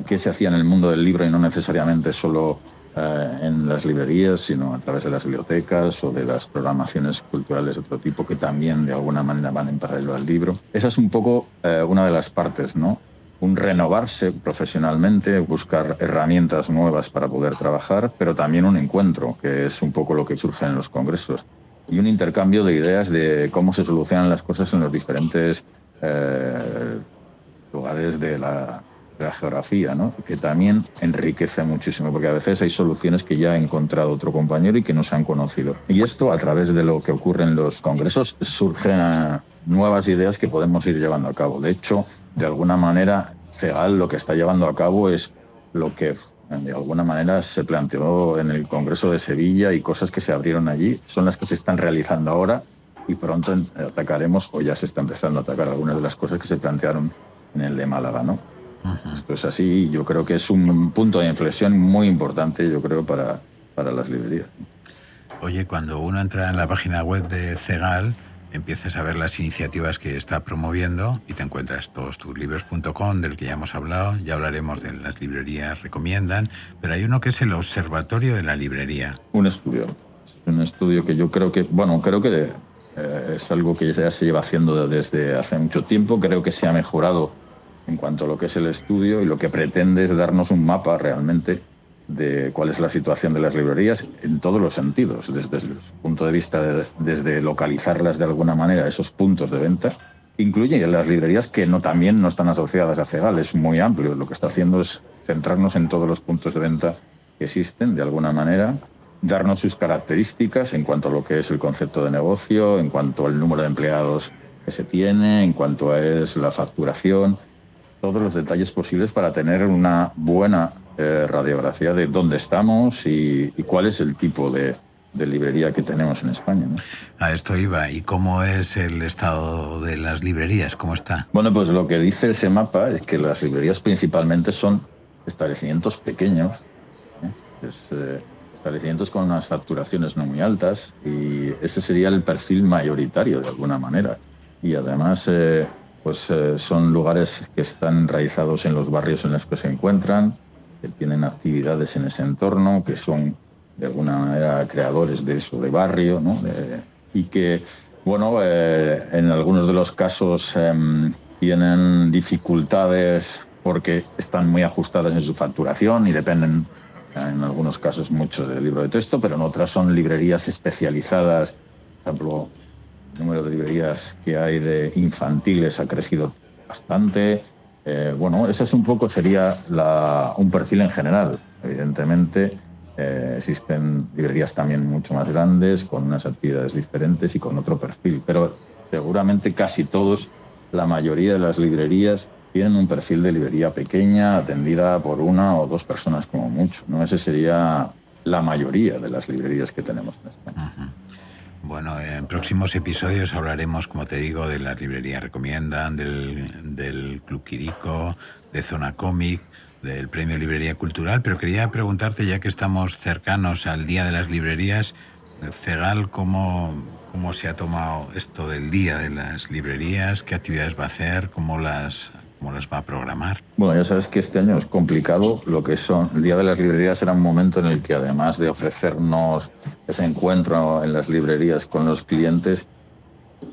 qué se hacía en el mundo del libro y no necesariamente solo en las librerías, sino a través de las bibliotecas o de las programaciones culturales de otro tipo que también de alguna manera van en paralelo al libro. Esa es un poco una de las partes, ¿no? Un renovarse profesionalmente, buscar herramientas nuevas para poder trabajar, pero también un encuentro, que es un poco lo que surge en los congresos, y un intercambio de ideas de cómo se solucionan las cosas en los diferentes eh, lugares de la, geografía, ¿no? que también enriquece muchísimo, porque a veces hay soluciones que ya ha encontrado otro compañero y que no se han conocido. Y esto, a través de lo que ocurre en los congresos, surgen nuevas ideas que podemos ir llevando a cabo. De hecho, de alguna manera, CEGAL lo que está llevando a cabo es lo que de alguna manera se planteó en el Congreso de Sevilla y cosas que se abrieron allí son las que se están realizando ahora y pronto atacaremos o ya se está empezando a atacar algunas de las cosas que se plantearon en el de Málaga, ¿no? Esto es así y yo creo que es un punto de inflexión muy importante, yo creo, para, para las librerías. Oye, cuando uno entra en la página web de CEGAL, empiezas a ver las iniciativas que está promoviendo y te encuentras todos tus del que ya hemos hablado, ya hablaremos de las librerías recomiendan, pero hay uno que es el Observatorio de la Librería. Un estudio, un estudio que yo creo que, bueno, creo que eh, es algo que ya se lleva haciendo desde hace mucho tiempo, creo que se ha mejorado en cuanto a lo que es el estudio y lo que pretende es darnos un mapa realmente de cuál es la situación de las librerías en todos los sentidos, desde el punto de vista de, desde localizarlas de alguna manera, esos puntos de venta, incluye las librerías que no, también no están asociadas a CEGAL, es muy amplio, lo que está haciendo es centrarnos en todos los puntos de venta que existen de alguna manera darnos sus características en cuanto a lo que es el concepto de negocio, en cuanto al número de empleados que se tiene, en cuanto a es la facturación, todos los detalles posibles para tener una buena eh, radiografía de dónde estamos y, cuál es el tipo de, librería que tenemos en España. A esto iba. ¿Y cómo es el estado de las librerías? ¿Cómo está? Bueno, pues lo que dice ese mapa es que las librerías principalmente son establecimientos pequeños, ¿eh? Eh, establecimientos con unas facturaciones no muy altas y ese sería el perfil mayoritario de alguna manera. Y además pues eh, son lugares que están enraizados en los barrios en los que se encuentran, que tienen actividades en ese entorno, que son de alguna manera creadores de eso de barrio, ¿no? y que, bueno, eh, en algunos de los casos em, tienen dificultades porque están muy ajustadas en su facturación y dependen en algunos casos mucho del libro de texto, pero en otras son librerías especializadas, por ejemplo, el número de librerías que hay de infantiles ha crecido bastante. Eh, bueno, ese es un poco, sería un perfil en general. Evidentemente, eh, existen librerías también mucho más grandes, con unas actividades diferentes y con otro perfil, pero seguramente casi todos, la mayoría de las librerías tienen un perfil de librería pequeña, atendida por una o dos personas como mucho. ¿no? Ese sería la mayoría de las librerías que tenemos en España. Bueno, en próximos episodios hablaremos, como te digo, de las librerías recomiendan, del, del Club Quirico, de Zona Cómic, del Premio Librería Cultural, pero quería preguntarte, ya que estamos cercanos al Día de las Librerías, Cegal, ¿cómo, cómo se ha tomado esto del Día de las Librerías? ¿Qué actividades va a hacer? ¿Cómo las ¿Cómo las va a programar? Bueno, ya sabes que este año es complicado. Lo que son el Día de las Librerías era un momento en el que además de ofrecernos ese encuentro en las librerías con los clientes,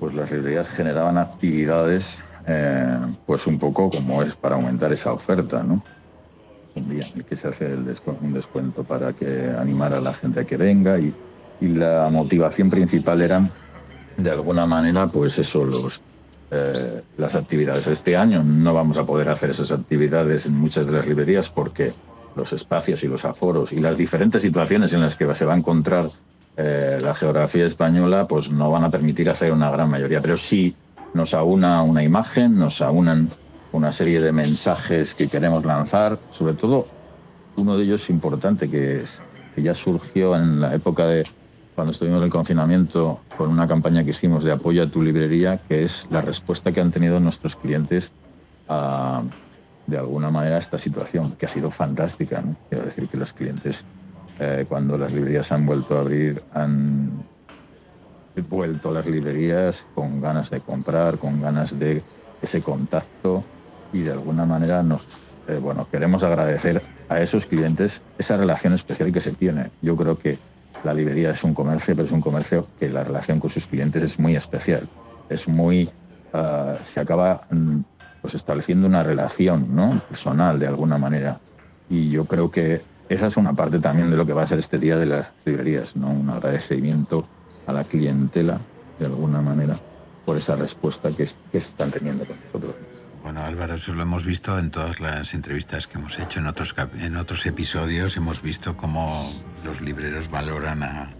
pues las librerías generaban actividades, eh, pues un poco como es para aumentar esa oferta, ¿no? Es un día en el que se hace el un descuento para que animar a la gente a que venga y, y la motivación principal era, de alguna manera, pues eso, los eh, las actividades. Este año no vamos a poder hacer esas actividades en muchas de las librerías porque los espacios y los aforos y las diferentes situaciones en las que se va a encontrar eh, la geografía española pues no van a permitir hacer una gran mayoría. Pero sí nos aúna una imagen, nos aunan una serie de mensajes que queremos lanzar, sobre todo uno de ellos importante que, es, que ya surgió en la época de cuando estuvimos en el confinamiento con una campaña que hicimos de apoyo a tu librería, que es la respuesta que han tenido nuestros clientes a, de alguna manera, a esta situación, que ha sido fantástica. Quiero decir que los clientes, eh, cuando las librerías han vuelto a abrir, han vuelto a las librerías con ganas de comprar, con ganas de ese contacto y de alguna manera nos, eh, bueno, queremos agradecer a esos clientes esa relación especial que se tiene. Yo creo que la librería es un comercio, pero es un comercio que la relación con sus clientes es muy especial. Es muy. Ah, se acaba mm, pues, estableciendo una relación ¿no? personal de alguna manera. Y yo creo que esa es una parte también de lo que va a ser este día de las librerías, ¿no? un agradecimiento a la clientela de alguna manera por esa respuesta que, que están teniendo con nosotros. Bueno, Álvaro, eso lo hemos visto en todas las entrevistas que hemos hecho, en otros, en otros episodios hemos visto cómo los libreros valoran a,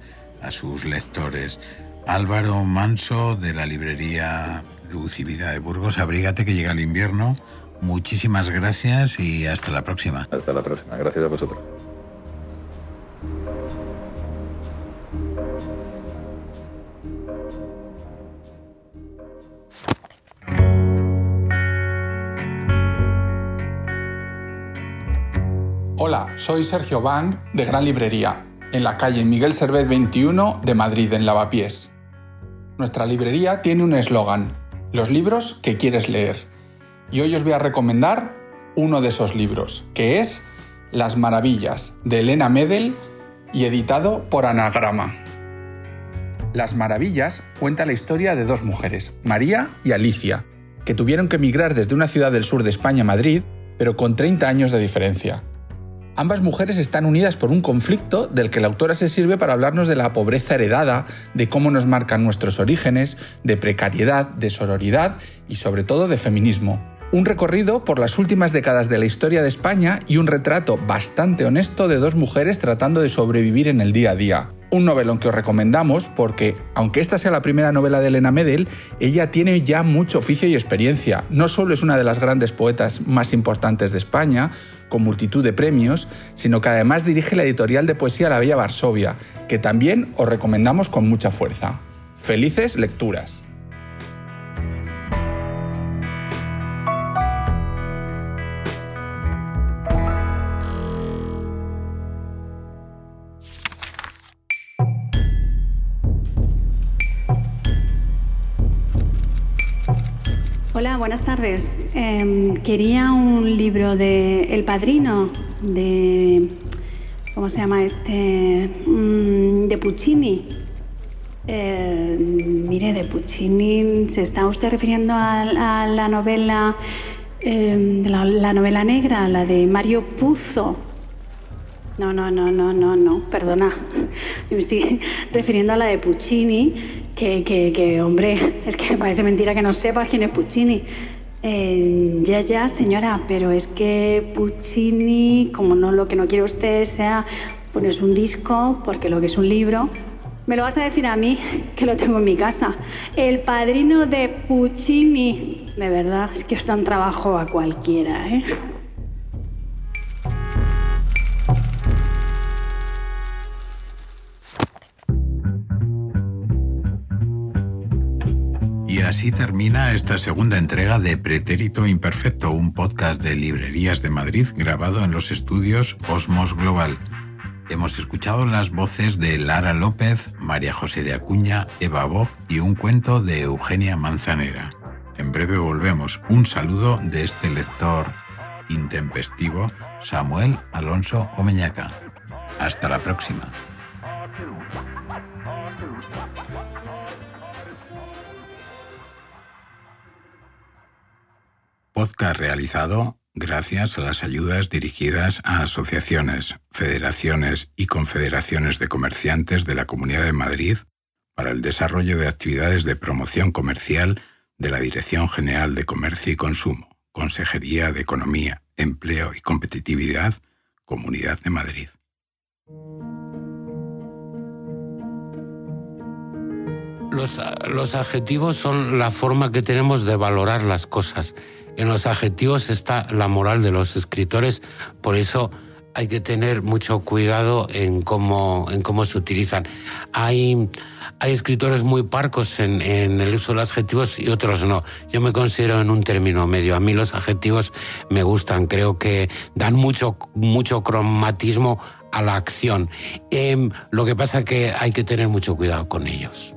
a sus lectores. Álvaro Manso, de la librería Vida de Burgos, abrígate que llega el invierno. Muchísimas gracias y hasta la próxima. Hasta la próxima, gracias a vosotros. Hola, soy Sergio Bang de Gran Librería, en la calle Miguel Servet 21 de Madrid, en Lavapiés. Nuestra librería tiene un eslogan, los libros que quieres leer. Y hoy os voy a recomendar uno de esos libros, que es Las Maravillas, de Elena Medel y editado por Anagrama. Las Maravillas cuenta la historia de dos mujeres, María y Alicia, que tuvieron que emigrar desde una ciudad del sur de España a Madrid, pero con 30 años de diferencia. Ambas mujeres están unidas por un conflicto del que la autora se sirve para hablarnos de la pobreza heredada, de cómo nos marcan nuestros orígenes, de precariedad, de sororidad y sobre todo de feminismo. Un recorrido por las últimas décadas de la historia de España y un retrato bastante honesto de dos mujeres tratando de sobrevivir en el día a día. Un novelón que os recomendamos porque, aunque esta sea la primera novela de Elena Medel, ella tiene ya mucho oficio y experiencia. No solo es una de las grandes poetas más importantes de España, con multitud de premios, sino que además dirige la editorial de poesía La Bella Varsovia, que también os recomendamos con mucha fuerza. Felices lecturas. Buenas tardes. Em, quería un libro de El Padrino, de. ¿Cómo se llama este? Mm, de Puccini. Em, mire, de Puccini, ¿se está usted refiriendo a, la novela. Em, la, la novela negra, la de Mario Puzo? No, no, no, no, no, no, perdona. [LAUGHS] Me estoy [LAUGHS] refiriendo a la de Puccini, que, que, hombre, es que parece mentira que no sepas quién es Puccini. Eh, ya, ya, señora, pero es que Puccini, como no lo que no quiere usted sea pones un disco, porque lo que es un libro, me lo vas a decir a mí, [LAUGHS] que lo tengo en mi casa. El padrino de Puccini. De verdad, es que os dan trabajo a cualquiera, ¿eh? Así termina esta segunda entrega de Pretérito Imperfecto, un podcast de Librerías de Madrid grabado en los estudios Osmos Global. Hemos escuchado las voces de Lara López, María José de Acuña, Eva Bog y un cuento de Eugenia Manzanera. En breve volvemos. Un saludo de este lector intempestivo, Samuel Alonso Omeñaca. Hasta la próxima. Podcast realizado gracias a las ayudas dirigidas a asociaciones, federaciones y confederaciones de comerciantes de la Comunidad de Madrid para el desarrollo de actividades de promoción comercial de la Dirección General de Comercio y Consumo, Consejería de Economía, Empleo y Competitividad, Comunidad de Madrid. Los, los adjetivos son la forma que tenemos de valorar las cosas en los adjetivos está la moral de los escritores, por eso hay que tener mucho cuidado en cómo, en cómo se utilizan. Hay, hay escritores muy parcos en, el uso de los adjetivos y otros no. Yo me considero en un término medio. A mí los adjetivos me gustan, creo que dan mucho, mucho cromatismo a la acción. Em, lo que pasa es que hay que tener mucho cuidado con ellos.